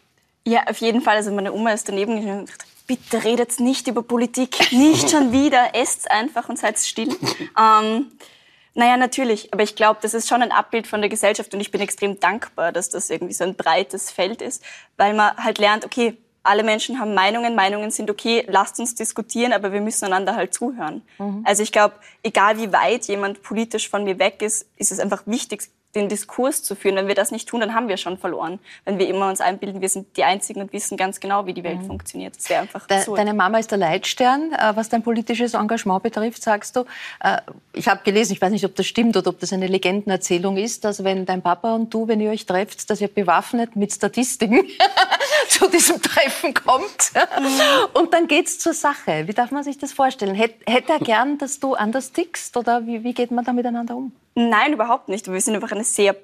Ja, auf jeden Fall. Also meine Oma ist daneben und gesagt, bitte redet nicht über Politik, nicht schon wieder, esst einfach und seid still. Ähm, naja, natürlich. Aber ich glaube, das ist schon ein Abbild von der Gesellschaft und ich bin extrem dankbar, dass das irgendwie so ein breites Feld ist, weil man halt lernt, okay, alle Menschen haben Meinungen, Meinungen sind okay, lasst uns diskutieren, aber wir müssen einander halt zuhören. Mhm. Also ich glaube, egal wie weit jemand politisch von mir weg ist, ist es einfach wichtig, den Diskurs zu führen. Wenn wir das nicht tun, dann haben wir schon verloren. Wenn wir immer uns einbilden, wir sind die Einzigen und wissen ganz genau, wie die Welt mhm. funktioniert. Das wäre einfach De Deine Mama ist der Leitstern, äh, was dein politisches Engagement betrifft, sagst du. Äh, ich habe gelesen, ich weiß nicht, ob das stimmt oder ob das eine Legendenerzählung ist, dass wenn dein Papa und du, wenn ihr euch trefft, dass ihr bewaffnet mit Statistiken zu diesem Treffen kommt. Mhm. Und dann geht's zur Sache. Wie darf man sich das vorstellen? Hätte er gern, dass du anders tickst oder wie, wie geht man da miteinander um? Nein, überhaupt nicht. Wir sind einfach eine sehr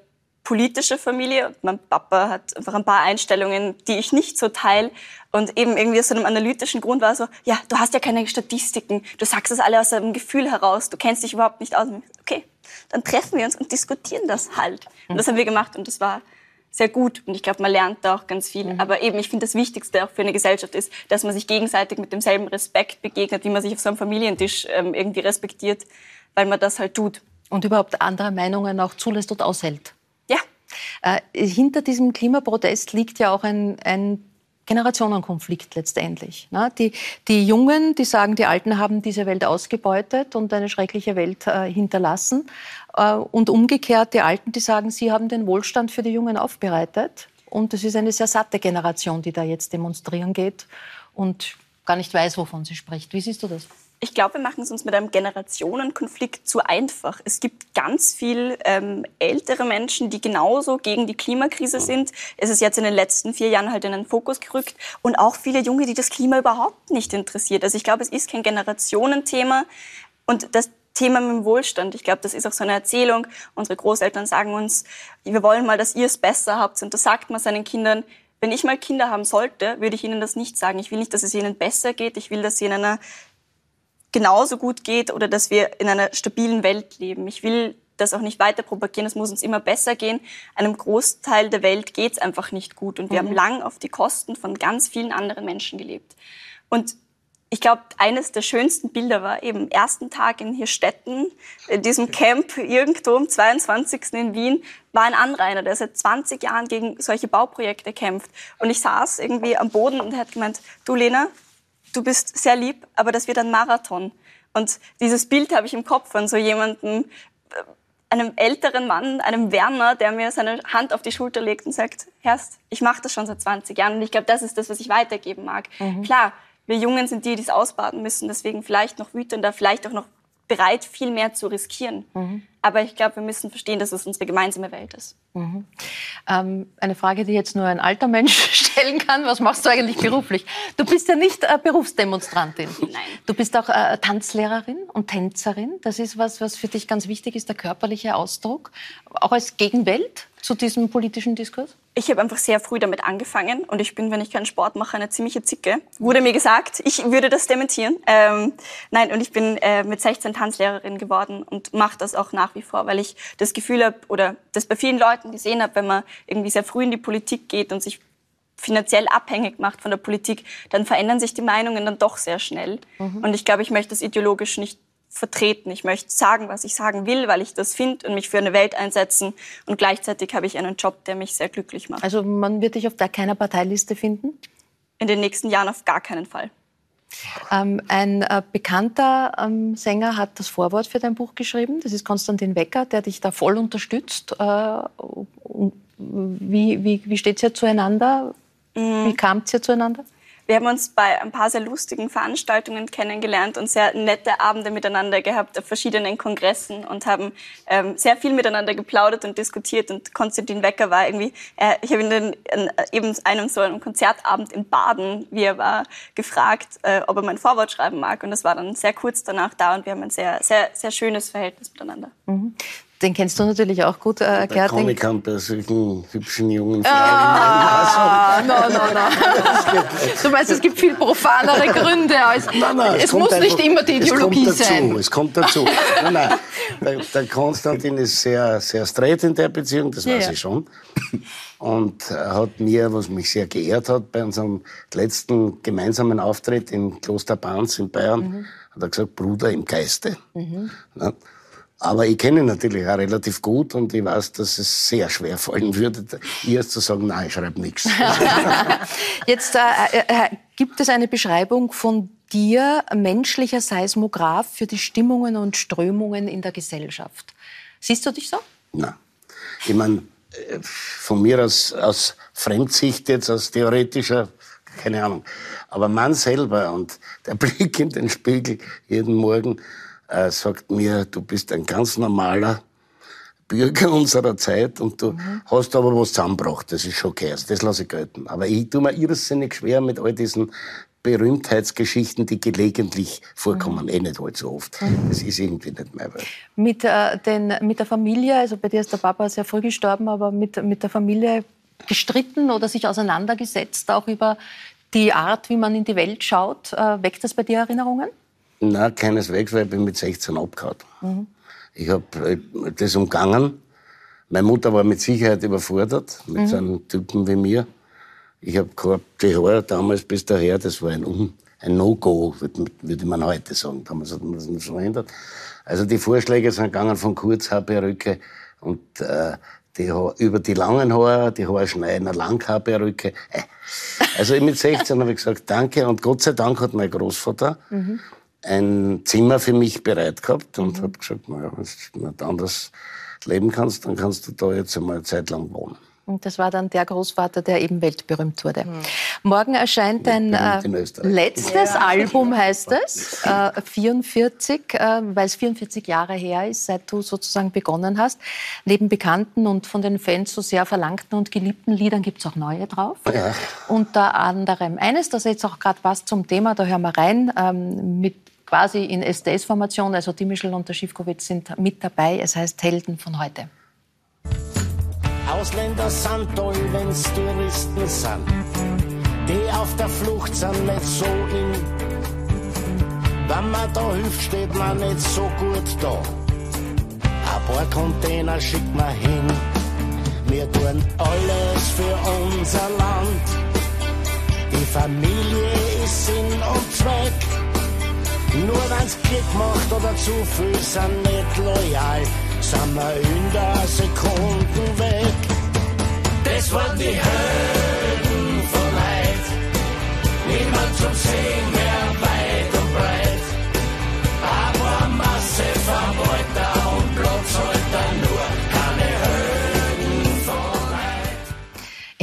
politische Familie. Mein Papa hat einfach ein paar Einstellungen, die ich nicht so teile. Und eben irgendwie aus einem analytischen Grund war so, ja, du hast ja keine Statistiken, du sagst das alle aus einem Gefühl heraus, du kennst dich überhaupt nicht aus. Okay, dann treffen wir uns und diskutieren das halt. Und das haben wir gemacht und das war sehr gut und ich glaube, man lernt da auch ganz viel. Mhm. Aber eben, ich finde, das Wichtigste auch für eine Gesellschaft ist, dass man sich gegenseitig mit demselben Respekt begegnet, wie man sich auf so einem Familientisch ähm, irgendwie respektiert, weil man das halt tut. Und überhaupt andere Meinungen auch zulässt und aushält. Ja. Äh, hinter diesem Klimaprotest liegt ja auch ein, ein Generationenkonflikt letztendlich. Ne? Die, die Jungen, die sagen, die Alten haben diese Welt ausgebeutet und eine schreckliche Welt äh, hinterlassen. Äh, und umgekehrt die Alten, die sagen, sie haben den Wohlstand für die Jungen aufbereitet. Und es ist eine sehr satte Generation, die da jetzt demonstrieren geht und gar nicht weiß, wovon sie spricht. Wie siehst du das? Ich glaube, wir machen es uns mit einem Generationenkonflikt zu einfach. Es gibt ganz viel ähm, ältere Menschen, die genauso gegen die Klimakrise sind. Es ist jetzt in den letzten vier Jahren halt in den Fokus gerückt. Und auch viele Junge, die das Klima überhaupt nicht interessiert. Also ich glaube, es ist kein Generationenthema. Und das Thema mit dem Wohlstand. Ich glaube, das ist auch so eine Erzählung. Unsere Großeltern sagen uns, wir wollen mal, dass ihr es besser habt. Und das sagt man seinen Kindern. Wenn ich mal Kinder haben sollte, würde ich ihnen das nicht sagen. Ich will nicht, dass es ihnen besser geht. Ich will, dass sie in einer genauso gut geht oder dass wir in einer stabilen Welt leben. Ich will das auch nicht weiter propagieren, es muss uns immer besser gehen. Einem Großteil der Welt geht es einfach nicht gut und wir mhm. haben lang auf die Kosten von ganz vielen anderen Menschen gelebt. Und ich glaube, eines der schönsten Bilder war eben ersten Tag in Hirstetten, in diesem Camp irgendwo am 22. in Wien, war ein Anrainer, der seit 20 Jahren gegen solche Bauprojekte kämpft. Und ich saß irgendwie am Boden und er hat gemeint, du Lena, du bist sehr lieb, aber das wird ein Marathon. Und dieses Bild habe ich im Kopf von so jemandem, äh, einem älteren Mann, einem Werner, der mir seine Hand auf die Schulter legt und sagt, Herrst, ich mache das schon seit 20 Jahren und ich glaube, das ist das, was ich weitergeben mag. Mhm. Klar, wir Jungen sind die, die es ausbaden müssen, deswegen vielleicht noch wütender, vielleicht auch noch bereit, viel mehr zu riskieren. Mhm. Aber ich glaube, wir müssen verstehen, dass es unsere gemeinsame Welt ist. Mhm. Ähm, eine Frage, die jetzt nur ein alter Mensch stellen kann. Was machst du eigentlich beruflich? Du bist ja nicht äh, Berufsdemonstrantin. Nein. Du bist auch äh, Tanzlehrerin und Tänzerin. Das ist was, was für dich ganz wichtig ist, der körperliche Ausdruck. Auch als Gegenwelt zu diesem politischen Diskurs? Ich habe einfach sehr früh damit angefangen und ich bin, wenn ich keinen Sport mache, eine ziemliche Zicke. Wurde mir gesagt, ich würde das dementieren. Ähm, nein, und ich bin äh, mit 16 Tanzlehrerin geworden und mache das auch nach wie vor, weil ich das Gefühl habe oder das bei vielen Leuten gesehen habe, wenn man irgendwie sehr früh in die Politik geht und sich finanziell abhängig macht von der Politik, dann verändern sich die Meinungen dann doch sehr schnell. Mhm. Und ich glaube, ich möchte das ideologisch nicht vertreten. Ich möchte sagen, was ich sagen will, weil ich das finde und mich für eine Welt einsetzen. Und gleichzeitig habe ich einen Job, der mich sehr glücklich macht. Also man wird dich auf keiner Parteiliste finden? In den nächsten Jahren auf gar keinen Fall. Ähm, ein äh, bekannter ähm, Sänger hat das Vorwort für dein Buch geschrieben. Das ist Konstantin Wecker, der dich da voll unterstützt. Äh, wie wie, wie steht ihr zueinander? Mhm. Wie kamt ihr zueinander? Wir haben uns bei ein paar sehr lustigen Veranstaltungen kennengelernt und sehr nette Abende miteinander gehabt auf verschiedenen Kongressen und haben ähm, sehr viel miteinander geplaudert und diskutiert. Und Konstantin Wecker war irgendwie, äh, ich habe ihn dann in, eben einem so einem Konzertabend in Baden, wie er war, gefragt, äh, ob er mein Vorwort schreiben mag. Und das war dann sehr kurz danach da und wir haben ein sehr, sehr, sehr schönes Verhältnis miteinander. Mhm. Den kennst du natürlich auch gut, äh, Gerd. Ich kann bei solchen hübschen jungen Frauen. Ah, no, no, no. Du meinst, es gibt viel profanere Gründe als. Nein, nein, es, es muss nicht immer die Ideologie es sein. Es kommt dazu. nein, nein. Der, der Konstantin ist sehr, sehr straight in der Beziehung, das weiß ja. ich schon. Und hat mir, was mich sehr geehrt hat, bei unserem letzten gemeinsamen Auftritt in Kloster Banz in Bayern, mhm. hat er gesagt, Bruder im Geiste. Mhm. Aber ich kenne ihn natürlich auch relativ gut und ich weiß, dass es sehr schwer fallen würde, ihr zu sagen, nein, ich schreibe nichts. Jetzt äh, äh, gibt es eine Beschreibung von dir, menschlicher Seismograph für die Stimmungen und Strömungen in der Gesellschaft. Siehst du dich so? Nein. Ich meine, äh, von mir aus, aus Fremdsicht jetzt, aus theoretischer, keine Ahnung. Aber man selber und der Blick in den Spiegel jeden Morgen, äh, sagt mir, du bist ein ganz normaler Bürger unserer Zeit und du mhm. hast aber was zusammengebracht. Das ist schon. Also das lasse ich gelten. Aber ich tue mir irrsinnig schwer mit all diesen Berühmtheitsgeschichten, die gelegentlich vorkommen, eh nicht allzu oft. Das ist irgendwie nicht mehr Welt. Mit, äh, den, mit der Familie, also bei dir ist der Papa sehr früh gestorben, aber mit, mit der Familie gestritten oder sich auseinandergesetzt, auch über die Art, wie man in die Welt schaut. Äh, weckt das bei dir Erinnerungen? Nein, keineswegs, weil ich bin mit 16 abgehauen. Ich habe das umgangen. Meine Mutter war mit Sicherheit überfordert mit Mhm. so einem Typen wie mir. Ich habe gehabt, die Haare damals bis daher, das war ein, Un- ein No-Go, würde man heute sagen. Damals hat man das nicht so verändert. Also die Vorschläge sind gegangen von Kurzhaarperücke und äh, die über die langen Haare, die Haare schneiden, eine Langhaarperücke. Äh. Also mit 16 habe ich gesagt, danke. Und Gott sei Dank hat mein Großvater ein Zimmer für mich bereit gehabt und habe gesagt, naja, wenn du nicht anders leben kannst, dann kannst du da jetzt einmal eine Zeit lang wohnen. Und das war dann der Großvater, der eben weltberühmt wurde. Morgen erscheint dein äh, letztes Album, heißt es, äh, 44, äh, weil es 44 Jahre her ist, seit du sozusagen begonnen hast. Neben bekannten und von den Fans so sehr verlangten und geliebten Liedern gibt es auch neue drauf. Ja. Unter anderem eines, das jetzt auch gerade passt zum Thema, da hören wir rein, ähm, mit quasi in SDS-Formation, also Dimischl und der Schiffkowitz sind mit dabei. Es heißt Helden von heute. Ausländer sind toll, wenn's Touristen sind. Die auf der Flucht sind nicht so in. Wenn man da hilft, steht man nicht so gut da. Ein paar Container schickt man hin. Wir tun alles für unser Land. Die Familie ist Sinn und Zweck. Nur wenn's Klick macht oder zu viel sind nicht loyal, sind wir in der Sekunden weg. Das waren die Helden von heute. Niemand zum Sehen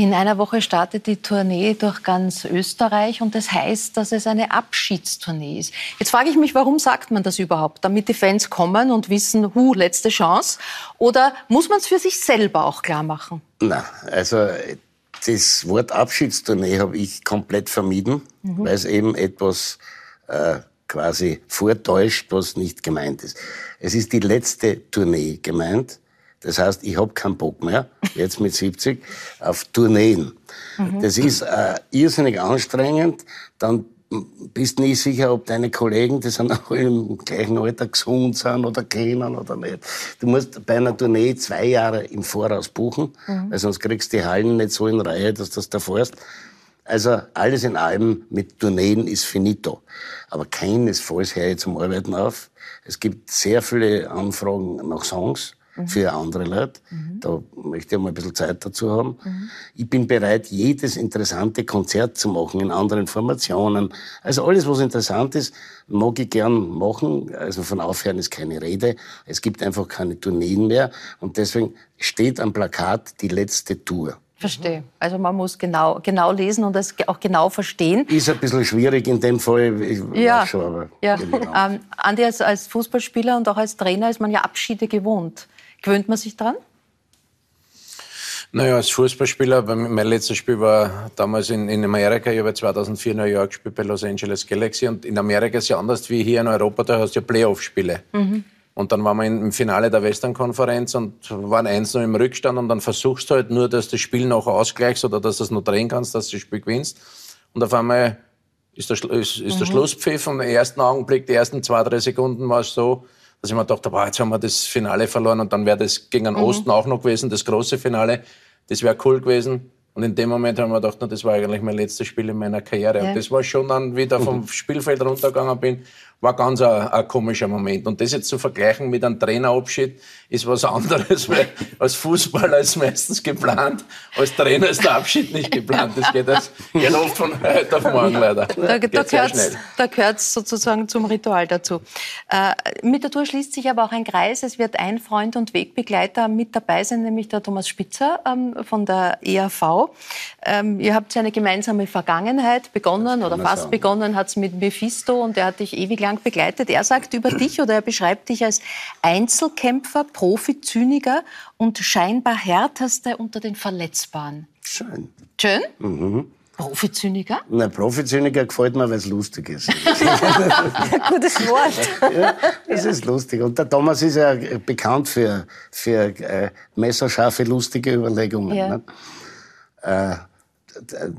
In einer Woche startet die Tournee durch ganz Österreich und das heißt, dass es eine Abschiedstournee ist. Jetzt frage ich mich, warum sagt man das überhaupt? Damit die Fans kommen und wissen, hu, letzte Chance? Oder muss man es für sich selber auch klar machen? Na, also das Wort Abschiedstournee habe ich komplett vermieden, Mhm. weil es eben etwas äh, quasi vortäuscht, was nicht gemeint ist. Es ist die letzte Tournee gemeint. Das heißt, ich habe keinen Bock mehr, jetzt mit 70, auf Tourneen. Das ist äh, irrsinnig anstrengend. Dann bist nie sicher, ob deine Kollegen, die sind alle im gleichen Alter, gesund sind oder kennen oder nicht. Du musst bei einer Tournee zwei Jahre im Voraus buchen, weil sonst kriegst du die Hallen nicht so in Reihe, dass du das da fährst. Also alles in allem mit Tourneen ist finito. Aber keinesfalls höre ich zum Arbeiten auf. Es gibt sehr viele Anfragen nach Songs für andere Leute. Da möchte ich mal ein bisschen Zeit dazu haben. Ich bin bereit, jedes interessante Konzert zu machen in anderen Formationen. Also alles, was interessant ist, mag ich gern machen. Also von Aufhören ist keine Rede. Es gibt einfach keine Tourneen mehr. Und deswegen steht am Plakat die letzte Tour. Verstehe. Also man muss genau, genau lesen und das auch genau verstehen. Ist ein bisschen schwierig in dem Fall. Ich Ja, schon, aber ja. genau. Ähm, Andi, als, als Fußballspieler und auch als Trainer ist man ja Abschiede gewohnt. Gewöhnt man sich dran? Naja, als Fußballspieler, mein letztes Spiel war damals in, in Amerika. Ich habe 2004 in New York gespielt bei Los Angeles Galaxy. Und in Amerika ist ja anders wie hier in Europa, da hast du ja Playoff-Spiele. Und dann waren wir im Finale der Western-Konferenz und waren eins noch im Rückstand. Und dann versuchst du halt nur, dass du das Spiel noch ausgleichst oder dass du es noch drehen kannst, dass du das Spiel gewinnst. Und auf einmal ist der, ist, ist der Schlusspfiff und im ersten Augenblick, die ersten zwei, drei Sekunden war es so, dass ich mir dachte, boah, jetzt haben wir das Finale verloren und dann wäre das gegen den Osten auch noch gewesen, das große Finale. Das wäre cool gewesen. Und in dem Moment haben wir gedacht, na, das war eigentlich mein letztes Spiel in meiner Karriere. Ja. Und das war schon dann, wie ich da vom Spielfeld runtergegangen bin, war ganz ein, ein komischer Moment. Und das jetzt zu vergleichen mit einem Trainerabschied ist was anderes, weil als Fußballer ist meistens geplant, als Trainer ist der Abschied nicht geplant. Das geht, das geht oft von heute auf morgen leider. Da, da gehört gehört's sozusagen zum Ritual dazu. Äh, mit der Tour schließt sich aber auch ein Kreis. Es wird ein Freund und Wegbegleiter mit dabei sein, nämlich der Thomas Spitzer ähm, von der EAV. Ähm, ihr habt ja eine gemeinsame Vergangenheit begonnen oder fast sagen. begonnen hat's mit Mephisto und er hat dich ewig lang begleitet. Er sagt über dich oder er beschreibt dich als Einzelkämpfer, Profi, Zyniker und scheinbar härtester unter den Verletzbaren. Schön. Schön? Mhm. Profizyniker? Na, Profizyniker gefällt mir, weil es lustig ist. Gutes Wort. ja, das ist lustig. Und der Thomas ist ja bekannt für, für äh, messerscharfe, lustige Überlegungen. Ja. Ne? Äh, der,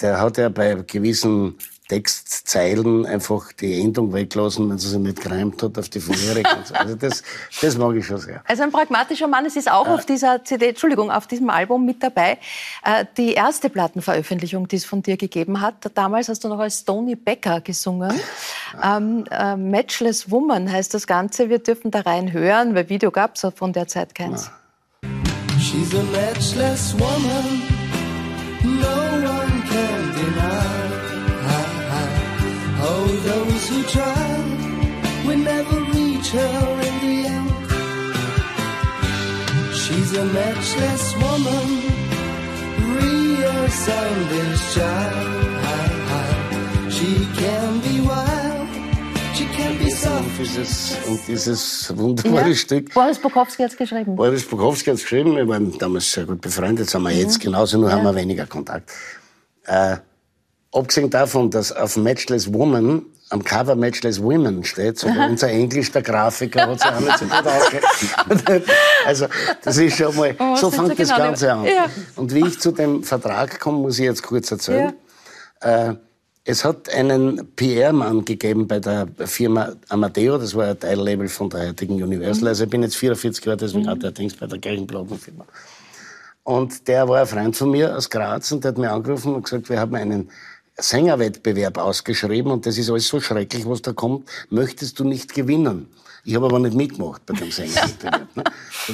der hat ja bei gewissen Textzeilen einfach die Endung weggelassen, wenn sie sich nicht gereimt hat auf die vorherige. Also das, das mag ich schon sehr. Also ein pragmatischer Mann. Es ist auch auf dieser CD, Entschuldigung, auf diesem Album mit dabei. Äh, die erste Plattenveröffentlichung, die es von dir gegeben hat. Damals hast du noch als Tony Becker gesungen. Ähm, äh, Matchless Woman heißt das Ganze. Wir dürfen da rein hören, weil Video gab es von der Zeit keins. She's a matchless woman, no one who try will never reach her in the end. She's a matchless woman, real Sunday's child. She can be wild, she can be soft. Und dieses, und dieses wunderbare Stück. Boris Bukowski hat es geschrieben. Boris Bukowski hat es geschrieben, wir waren damals sehr gut befreundet, sind wir Mhm. jetzt genauso, nur Ja. haben wir weniger Kontakt. Äh, abgesehen davon, dass auf Matchless Woman am Cover Matchless Women steht, sogar unser Englisch, der Grafiker, hat sich auch nicht so gut ausgekannt. Also, das ist schon mal, Man so fängt das genau, Ganze an. ja. Und wie ich zu dem Vertrag komme, muss ich jetzt kurz erzählen. Äh, es hat einen PR-Mann gegeben bei der Firma Amadeo, das war ein Teillabel von der heutigen Universal. Also ich bin jetzt 44 Jahre, deswegen hat er Dings bei der gleichen Plattenfirma. Und der war ein Freund von mir aus Graz und der hat mir angerufen und gesagt, wir haben einen Sängerwettbewerb ausgeschrieben und das ist alles so schrecklich, was da kommt. Möchtest du nicht gewinnen? Ich habe aber nicht mitgemacht bei dem Sängerwettbewerb. ne?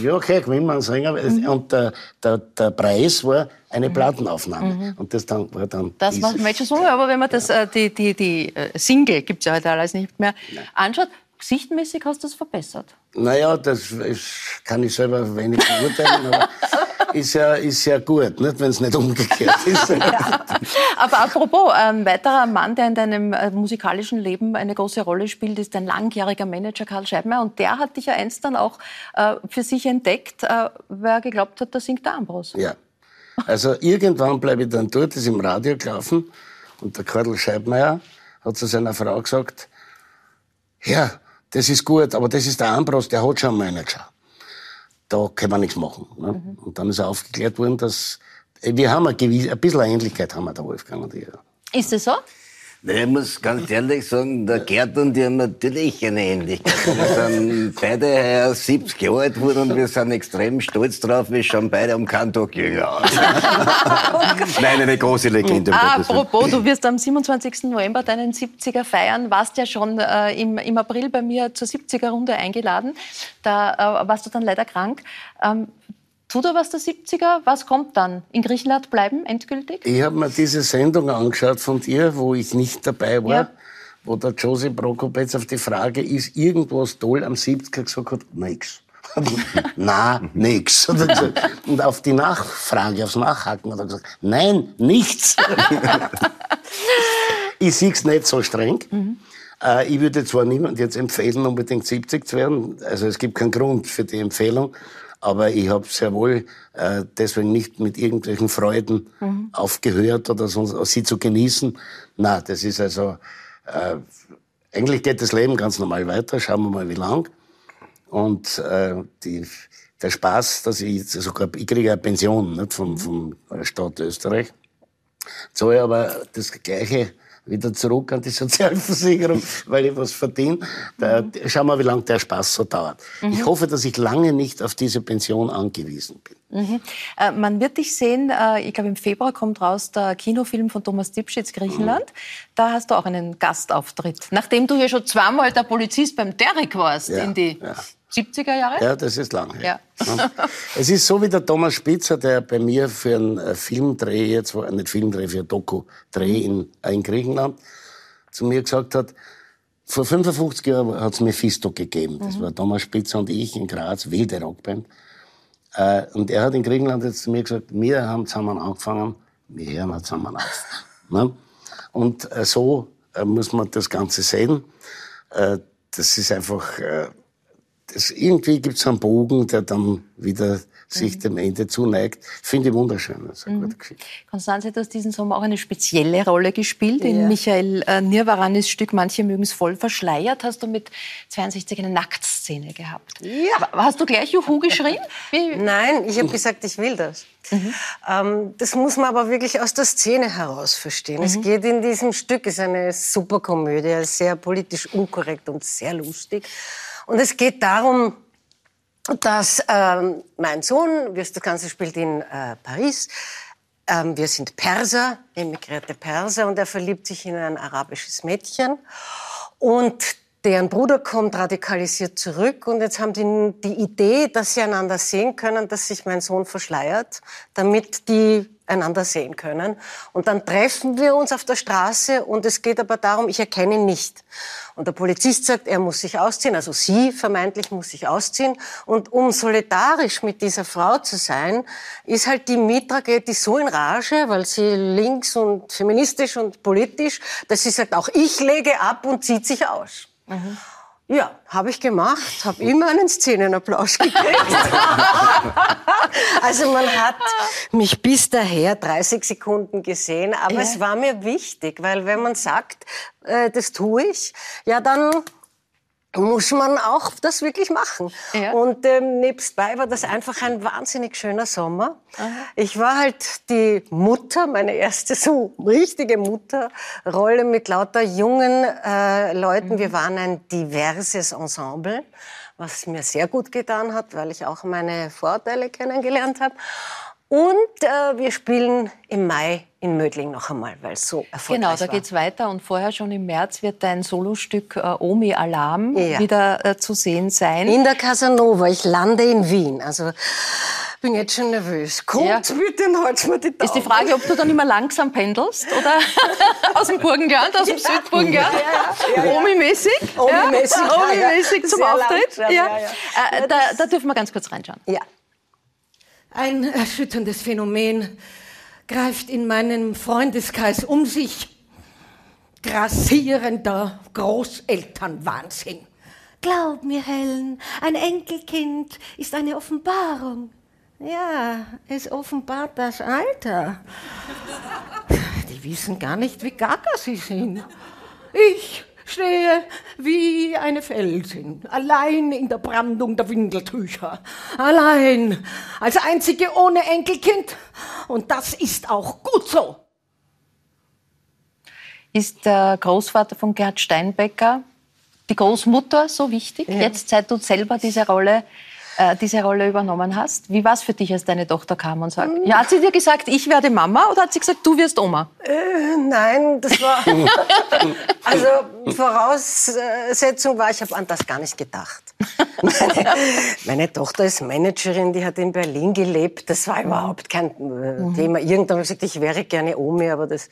Ja, okay, gewinnen wir einen Sänger. Und der, der, der Preis war eine Plattenaufnahme. Mhm. Und das dann, war dann Das war Matches Woman, aber wenn man das, äh, die, die, die äh, Single, gibt es ja heute alles nicht mehr, anschaut, sichtmäßig hast du das verbessert. Naja, das ist, kann ich selber wenig beurteilen, aber ist ja, ist ja gut, nicht, wenn es nicht umgekehrt ist. Aber apropos, ein weiterer Mann, der in deinem äh, musikalischen Leben eine große Rolle spielt, ist dein langjähriger Manager Karl Scheibmeier. Und der hat dich ja einst dann auch äh, für sich entdeckt, äh, weil er geglaubt hat, da singt der Ambros. Ja. Also irgendwann bleibe ich dann dort, ist im Radio gelaufen und der Karl Scheibmeier hat zu seiner Frau gesagt, ja, das ist gut, aber das ist der Ambros, der hat schon einen Manager. Da kann man nichts machen. Ne? Und dann ist aufgeklärt worden, dass wir haben eine gewisse, ein bisschen eine Ähnlichkeit haben wir, der Wolfgang und ich. Ist das so? Ich muss ganz ehrlich sagen, der Gerd und ich haben natürlich eine Ähnlichkeit. Wir sind beide heuer 70 Jahre alt geworden und wir sind extrem stolz drauf. Wir schauen beide um keinen Tag jünger aus. Nein, eine große Legende. um Willen. Apropos, du wirst am 27. November deinen 70er feiern, warst ja schon äh, im, im April bei mir zur 70er-Runde eingeladen. Da äh, warst du dann leider krank. Ähm, tut er was der 70er? Was kommt dann? In Griechenland bleiben, endgültig? Ich habe mir diese Sendung angeschaut von dir, wo ich nicht dabei war, Ja. wo der Josef Prokopetz auf die Frage, ist irgendwas toll am 70er gesagt hat, nix. Na, nix. Und auf die Nachfrage, aufs Nachhaken hat er gesagt, nein, nichts. ich sehe es nicht so streng. Äh, ich würde zwar niemand jetzt empfehlen, unbedingt 70 zu werden. Also es gibt keinen Grund für die Empfehlung. Aber ich habe sehr wohl äh, deswegen nicht mit irgendwelchen Freuden Mhm. aufgehört oder sonst, sie zu genießen. Na, das ist also, äh, eigentlich geht das Leben ganz normal weiter. Schauen wir mal, wie lang. Und äh, die, der Spaß, dass ich sogar, ich kriege eine Pension nicht, vom, vom Staat Österreich, zahle aber das Gleiche wieder zurück an die Sozialversicherung, weil ich was verdiene. Da, schauen wir, wie lange der Spaß so dauert. Mhm. Ich hoffe, dass ich lange nicht auf diese Pension angewiesen bin. Mhm. Äh, man wird dich sehen, äh, ich glaube im Februar kommt raus der Kinofilm von Thomas Dipschitz, Griechenland. Da hast du auch einen Gastauftritt. Nachdem du ja schon zweimal der Polizist beim Derek warst Ja, in die 70er Jahre. Ja, das ist lang her. Ja. Ja. Es ist so wie der Thomas Spitzer, der bei mir für einen äh, Filmdreh, jetzt war nicht Filmdreh, für einen Doku-Dreh in, äh, in Griechenland, zu mir gesagt hat, vor 55 Jahren hat es Mephisto gegeben. Das Mhm. war Thomas Spitzer und ich in Graz, wilde Rockband. Äh, und er hat in Griechenland jetzt zu mir gesagt, wir haben zusammen angefangen, wir hören auch zusammen auf. ne? Und äh, so äh, muss man das Ganze sehen. Äh, das ist einfach, äh, das, irgendwie gibt es einen Bogen, der dann wieder sich dem Ende zuneigt. Finde ich wunderschön. Das ist eine gute Geschichte. Konstanze, du hast diesen Sommer auch eine spezielle Rolle gespielt. In Ja. Michael äh, Nirvaranis Stück Manche mögen es voll verschleiert hast du mit 62 eine Nacktszene gehabt. Ja. Hast du gleich Juhu geschrien? Nein, ich habe gesagt, ich will das. Ähm, das muss man aber wirklich aus der Szene heraus verstehen. Es geht in diesem Stück, es ist eine super Komödie, sehr politisch unkorrekt und sehr lustig. Und es geht darum, dass ähm, mein Sohn, das Ganze spielt in äh, Paris, ähm, wir sind Perser, emigrierte Perser, und er verliebt sich in ein arabisches Mädchen. Und deren Bruder kommt radikalisiert zurück und jetzt haben die die Idee, dass sie einander sehen können, dass sich mein Sohn verschleiert, damit die einander sehen können. Und dann treffen wir uns auf der Straße und es geht aber darum, ich erkenne ihn nicht. Und der Polizist sagt, er muss sich ausziehen, also sie vermeintlich muss sich ausziehen. Und um solidarisch mit dieser Frau zu sein, ist halt die Mitra geht die so in Rage, weil sie links und feministisch und politisch, dass sie sagt, auch ich lege ab und zieht sich aus. Ja, habe ich gemacht, habe immer einen Szenenapplaus gekriegt. also man hat mich bis daher 30 Sekunden gesehen, aber Ja. es war mir wichtig, weil wenn man sagt, äh, das tue ich, ja dann muss man auch das wirklich machen. Ja. Und ähm, nebstbei war das einfach ein wahnsinnig schöner Sommer. Ich war halt die Mutter, meine erste so richtige Mutterrolle mit lauter jungen äh, Leuten. Wir waren ein diverses Ensemble, was mir sehr gut getan hat, weil ich auch meine Vorteile kennengelernt habe. Und äh, wir spielen im Mai in Mödling noch einmal, weil es so erfolgreich Genau, da war. geht's weiter und vorher schon im März wird dein Solostück äh, Omi Alarm Ja. wieder äh, zu sehen sein. In der Casanova, ich lande in Wien. Also bin jetzt schon nervös. Kommt Ja. bitte und halt's mir die Daumen. Ist die Frage, ob du dann immer langsam pendelst oder aus dem Burgenland, aus dem Südburgenland, ja, ja. Omi-mäßig, Omi-mäßig, ja, ja, ja. Omi-mäßig zum Sehr Auftritt. ja. ja, ja. Äh, da, da dürfen wir ganz kurz reinschauen. Ja. Ein erschütterndes Phänomen greift in meinem Freundeskreis um sich. Grassierender Großelternwahnsinn. Glaub mir, Helen, ein Enkelkind ist eine Offenbarung. Ja, es offenbart das Alter. Die wissen gar nicht, wie gaga sie sind. Ich stehe wie eine Felsin, allein in der Brandung der Windeltücher. Allein, als einzige ohne Enkelkind. Und das ist auch gut so. Ist der Großvater von Gerhard Steinbecker, die Großmutter, so wichtig? Jetzt, seit du selber diese Rolle, äh, diese Rolle übernommen hast. Wie war es für dich, als deine Tochter kam und sagt, ja, hat sie dir gesagt, ich werde Mama oder hat sie gesagt, du wirst Oma? Äh, nein, das war. also Voraussetzung war, ich habe an das gar nicht gedacht. Meine, meine Tochter ist Managerin, die hat in Berlin gelebt. Das war überhaupt kein äh, Thema. Irgendwann habe ich gesagt, ich wäre gerne Omi, aber das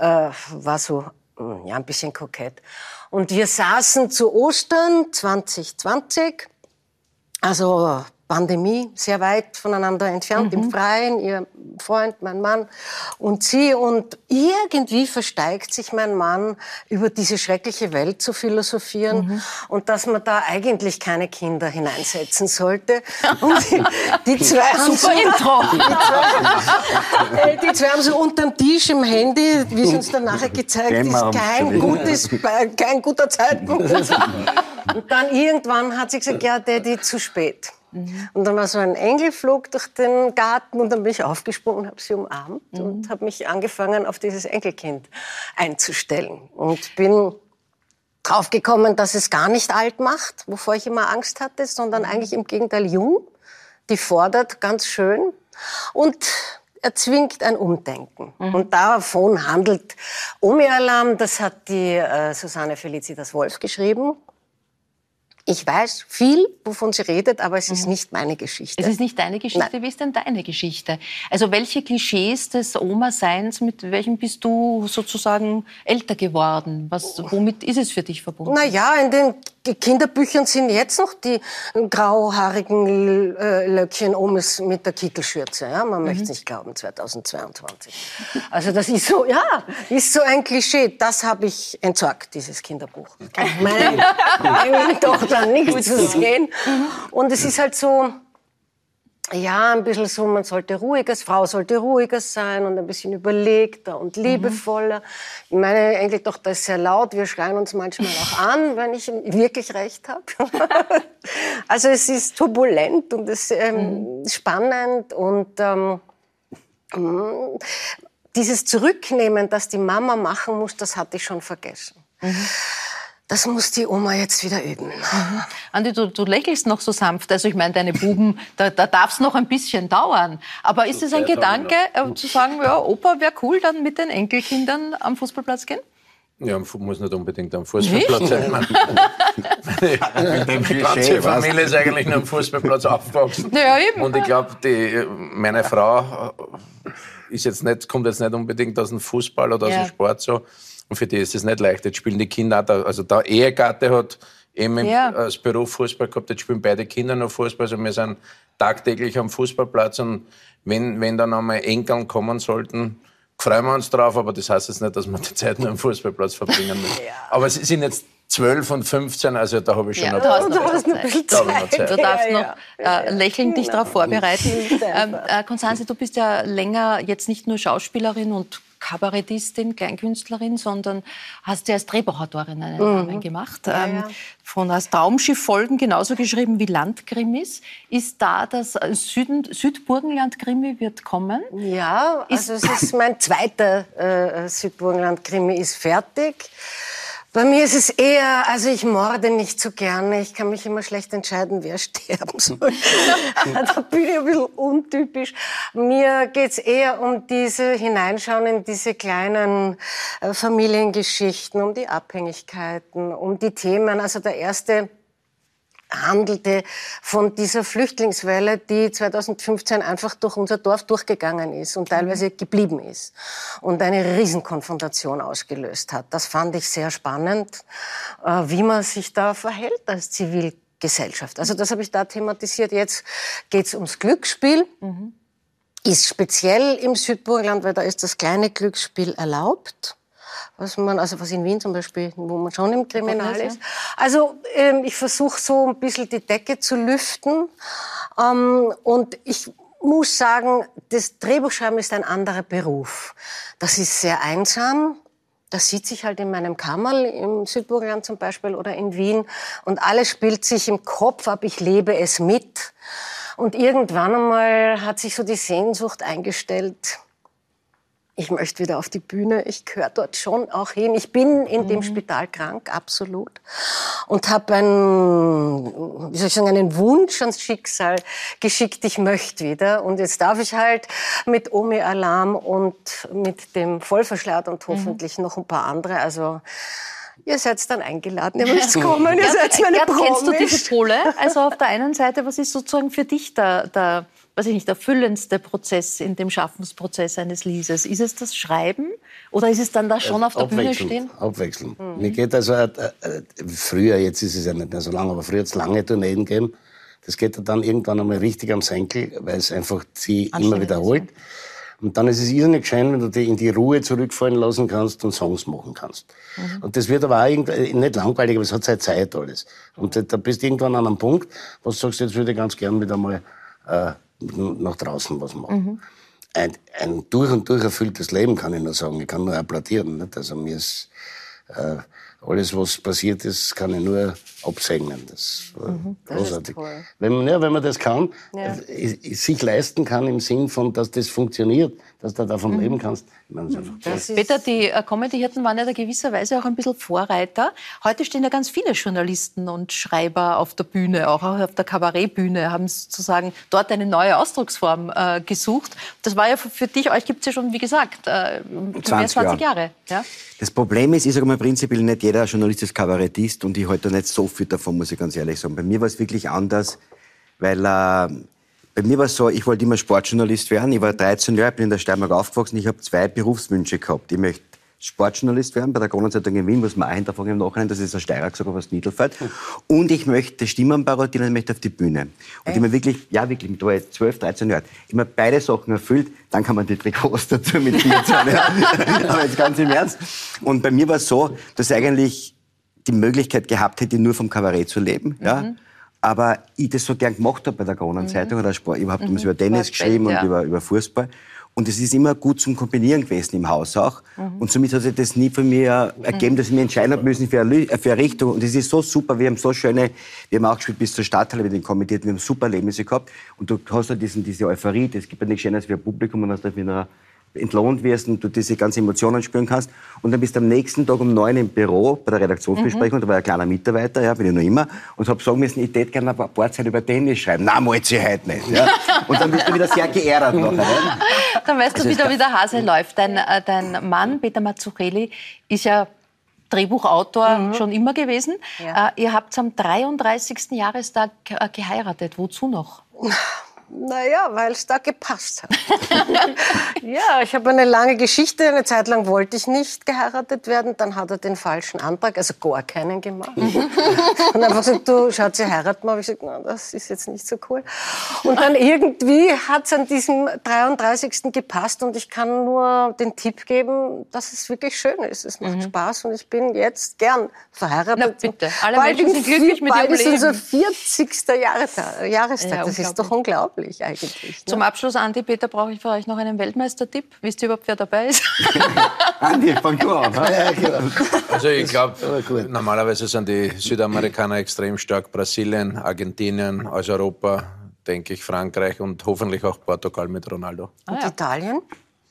äh, war so mm, ja, ein bisschen kokett. Und wir saßen zu Ostern 2020 also Pandemie, sehr weit voneinander entfernt, im Freien, ihr Freund, mein Mann und sie. Und irgendwie versteigt sich mein Mann, über diese schreckliche Welt zu philosophieren und dass man da eigentlich keine Kinder hineinsetzen sollte. Und die, die zwei haben so, Intro. Die zwei, äh, die zwei haben so unterm Tisch im Handy, wie es uns dann nachher gezeigt ist, kein, gutes, kein guter Zeitpunkt. Und dann irgendwann hat sie gesagt, ja, Daddy, zu spät. Und dann war so ein Engelflug durch den Garten und dann bin ich aufgesprungen, habe sie umarmt und habe mich angefangen, auf dieses Enkelkind einzustellen. Und bin draufgekommen, dass es gar nicht alt macht, wovor ich immer Angst hatte, sondern eigentlich im Gegenteil jung. Die fordert ganz schön und erzwingt ein Umdenken. Und davon handelt Omi-Alarm, das hat die äh, Susanne Felicitas Wolf geschrieben. Ich weiß viel, wovon sie redet, aber es ist nicht meine Geschichte. Es ist nicht deine Geschichte, wie ist denn deine Geschichte? Also welche Klischees des Oma-Seins, mit welchen bist du sozusagen älter geworden? Was, womit ist es für dich verbunden? Na ja, in den Kinderbüchern sind jetzt noch die grauhaarigen äh, Löckchen oben mit der Kittelschürze. Ja? Man mhm. möchte es nicht glauben, 2022. Also das ist so, ja, ist so ein Klischee. Das habe ich entsorgt, dieses Kinderbuch. Meine, meine Tochter nicht zu sehen. Mhm. Und es ist halt so, ja, ein bisschen so, man sollte ruhiger, Frau sollte ruhiger sein und ein bisschen überlegter und mhm. liebevoller. Mhm. Meine Enkeltochter ist sehr laut, wir schreien uns manchmal auch an, wenn ich wirklich recht habe. also es ist turbulent und es ist ähm, mhm. spannend und ähm, mm, dieses Zurücknehmen, das die Mama machen muss, das hatte ich schon vergessen. Mhm. Das muss die Oma jetzt wieder üben. Mhm. Andi, du, du, lächelst noch so sanft. Also ich meine, deine Buben, da, da darf es noch ein bisschen dauern. Aber ist es ein Gedanke, äh, zu sagen, ja, Opa wäre cool, dann mit den Enkelkindern am Fußballplatz gehen? Ja, muss nicht unbedingt am Fußballplatz sein. Meine, meine ganze Familie ist eigentlich nur am Fußballplatz aufgewachsen. Ja, eben. Und ich glaube, meine Frau ist jetzt nicht, kommt jetzt nicht unbedingt aus dem Fußball oder aus dem Sport so. Und für die ist es nicht leicht. Jetzt spielen die Kinder auch da, also der Ehegatte hat eben ja. als Beruf Fußball gehabt, jetzt spielen beide Kinder noch Fußball. Also wir sind tagtäglich am Fußballplatz und wenn, wenn dann einmal Enkeln kommen sollten, freuen wir uns drauf, aber das heißt jetzt nicht, dass wir die Zeit nur am Fußballplatz verbringen müssen. Ja. Aber sie sind jetzt 12 und 15, also da habe ich schon ja, ein, da noch ein bisschen Zeit. Zeit. Du darfst noch äh, lächelnd dich darauf vorbereiten. Ähm, äh, Konstanze, du bist ja länger jetzt nicht nur Schauspielerin und Kabarettistin, Kleinkünstlerin, sondern hast ja als Drehbuchautorin einen mhm. Namen gemacht. Ja, ähm, ja. Von als Traumschiff-Folgen genauso geschrieben wie Landgrimmis. Ist da das Süden, Südburgenland-Krimi wird kommen? Ja, also es ist mein zweiter äh, Südburgenland-Krimi ist fertig. Bei mir ist es eher, also ich morde nicht so gerne. Ich kann mich immer schlecht entscheiden, wer sterben soll. da bin ich ein bisschen untypisch. Mir geht's eher um diese Hineinschauen in diese kleinen äh, Familiengeschichten, um die Abhängigkeiten, um die Themen. Also der erste handelte von dieser Flüchtlingswelle, die 2015 einfach durch unser Dorf durchgegangen ist und teilweise mhm. geblieben ist und eine Riesenkonfrontation ausgelöst hat. Das fand ich sehr spannend, äh, wie man sich da verhält als Zivilgesellschaft. Also das habe ich da thematisiert. Jetzt geht es ums Glücksspiel. Mhm. Ist speziell im Südburgenland, weil da ist das kleine Glücksspiel erlaubt was man, also was in Wien zum Beispiel, wo man schon im Kriminal ist. Also ähm, ich versuche so ein bisschen die Decke zu lüften ähm, und ich muss sagen, das Drehbuchschreiben ist ein anderer Beruf. Das ist sehr einsam. Das sieht sich halt in meinem Kammerl im Südburgenland zum Beispiel oder in Wien und alles spielt sich im Kopf ab. Ich lebe es mit. Und irgendwann einmal hat sich so die Sehnsucht eingestellt, ich möchte wieder auf die Bühne. Ich gehöre dort schon auch hin. Ich bin in mhm. dem Spital krank, absolut. Und habe einen, wie soll ich sagen, einen Wunsch ans Schicksal geschickt, ich möchte wieder. Und jetzt darf ich halt mit Omi Alarm und mit dem Vollverschleiert und mhm. hoffentlich mhm. noch ein paar andere. Also Ihr seid dann eingeladen, ihr müsst kommen, ihr seid meine Gerd, Kennst du diese Pole? Also auf der einen Seite, was ist sozusagen für dich der, der was ich nicht, erfüllendste Prozess in dem Schaffensprozess eines Lieses? Ist es das Schreiben oder ist es dann da schon auf der Bühne stehen? Abwechselnd. Mhm. Mir geht also, äh, äh, früher, jetzt ist es ja nicht mehr so lange, aber früher hat es lange Tourneen gegeben. Das geht dann irgendwann einmal richtig am Senkel, weil es einfach sie immer wiederholt. Ist, Und dann ist es irrsinnig schön, wenn du dich in die Ruhe zurückfallen lassen kannst und Songs machen kannst. Mhm. Und das wird aber auch nicht langweilig, aber es hat seine Zeit alles. Und da bist du irgendwann an einem Punkt, wo du sagst, jetzt würde ich ganz gern wieder mal äh, nach draußen was machen. Mhm. Ein, ein durch und durch erfülltes Leben, kann ich nur sagen. Ich kann nur applaudieren. Nicht? Also mir ist äh, alles, was passiert ist, kann ich nur absegnen. Das war mhm, großartig. Das wenn, man, ja, wenn man das kann, ja. äh, sich leisten kann im Sinn von, dass das funktioniert, dass du davon mhm. leben kannst. Ich meine, das ist Peter, die äh, Comedy-Hirten waren ja da gewisserweise auch ein bisschen Vorreiter. Heute stehen ja ganz viele Journalisten und Schreiber auf der Bühne, auch auf der Kabarettbühne, haben sozusagen dort eine neue Ausdrucksform äh, gesucht. Das war ja für, dich, euch gibt es ja schon, wie gesagt, äh, 20 mehr 20 Jahre. Jahre ja? Das Problem ist, ich sage mal prinzipiell, nicht jeder Journalist ist Kabarettist und ich halte nicht so viel davon, muss ich ganz ehrlich sagen. Bei mir war es wirklich anders, weil äh, bei mir war es so, ich wollte immer Sportjournalist werden. Ich war 13 Jahre, bin in der Steiermark aufgewachsen. Ich habe zwei Berufswünsche gehabt. Ich möchte Sportjournalist werden bei der Kronenzeitung in Wien, muss man auch hinterfragen im Nachhinein, das ist ein Steirer gesagt auf das Niedelfeld. Und ich möchte Stimmen parodieren ich möchte auf die Bühne. Und ich mir wirklich, ja wirklich, mit 12, 13 Jahren, immer beide Sachen erfüllt, dann kann man die Trikots dazu mit 14. ja. Aber jetzt ganz im Ernst. Und bei mir war es so, dass ich eigentlich die Möglichkeit gehabt hätte, nur vom Kabarett zu leben. Ja? Mhm. Aber ich das so gern gemacht habe bei der Kronenzeitung oder Sport. Ich habe Mhm. über Tennis geschrieben ja. und über, über Fußball. Und es ist immer gut zum Kombinieren gewesen im Haus auch. Mhm. Und somit hat sich das nie von mir ergeben, dass ich mich entscheiden habe müssen für eine, äh, für eine Richtung. Und es ist so super. Wir haben so schöne, wir haben auch gespielt bis zur Stadthalle mit den Kommandierten. Wir haben super Erlebnisse gehabt. Und du hast ja diesen, diese Euphorie. Es gibt ja nichts Schönes wie ein Publikum, und dass du wieder entlohnt wirst und du diese ganzen Emotionen spüren kannst. Und dann bist du am nächsten Tag um neun im Büro bei der Redaktionsbesprechung, da war ein kleiner Mitarbeiter, ja, bin ich noch immer, und habe sagen müssen, ich hätte gerne ein paar Zeit über Tennis schreiben. Nein, malt sie heute nicht. Ja. Und dann bist du wieder sehr geärgert nachher. Dann weißt Also du es wieder, gab- wie der Hase läuft. Dein, äh, dein Mann, Peter Mazzucchelli, ist ja Drehbuchautor schon immer gewesen. Ja. Äh, ihr habt am 33. Jahrestag äh, geheiratet. Wozu noch? Naja, weil es da gepasst hat. ja, ich habe eine lange Geschichte. Eine Zeit lang wollte ich nicht geheiratet werden. Dann hat er den falschen Antrag, also gar keinen gemacht. und einfach gesagt, du, schaut, sie heiraten mal. Hab ich gesagt, na, das ist jetzt nicht so cool. Und dann irgendwie hat es an diesem 33. gepasst. Und ich kann nur den Tipp geben, dass es wirklich schön ist. Es macht Spaß und ich bin jetzt gern verheiratet. Na bitte, alle bald Menschen sind glücklich mit bald ihrem ist unser Leben. 40. Jahrestag. Jahrestag. Ja, das ist doch unglaublich eigentlich. ne? Zum Abschluss, Andi, Peter, brauche ich für euch noch einen Weltmeistertipp. Wisst ihr überhaupt, wer dabei ist? Andi, fang du an. ne? Also ich glaube, normalerweise sind die Südamerikaner extrem stark. Brasilien, Argentinien, aus Europa, denke ich, Frankreich und hoffentlich auch Portugal mit Ronaldo. Und Italien?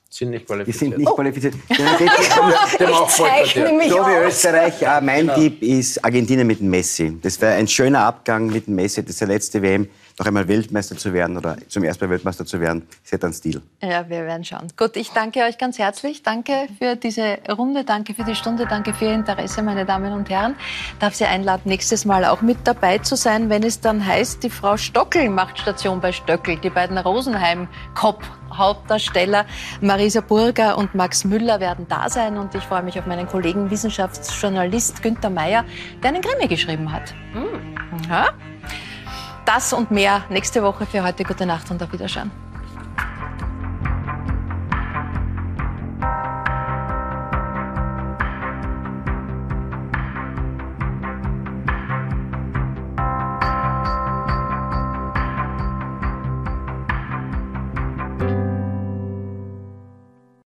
Sind nicht Die qualifiziert. sind nicht qualifiziert. Dem auch zeichne mich So wie. Österreich. Äh, mein Genau. Tipp ist Argentinien mit Messi. Das wäre ein schöner Abgang mit Messi. Das ist der letzte WM. Noch einmal Weltmeister zu werden oder zum ersten Mal Weltmeister zu werden, ist ja dann Stil. Ja, wir werden schauen. Gut, ich danke euch ganz herzlich. Danke für diese Runde, danke für die Stunde, danke für Ihr Interesse, meine Damen und Herren. Darf Sie einladen, nächstes Mal auch mit dabei zu sein, wenn es dann heißt, die Frau Stockel macht Station bei Stöckel. Die beiden Rosenheim-Cop. Hauptdarsteller Marisa Burger und Max Müller werden da sein und ich freue mich auf meinen Kollegen Wissenschaftsjournalist Günther Meyer, der einen Krimi geschrieben hat. Ja? Das und mehr nächste Woche. Für heute gute Nacht und auf Wiedersehen.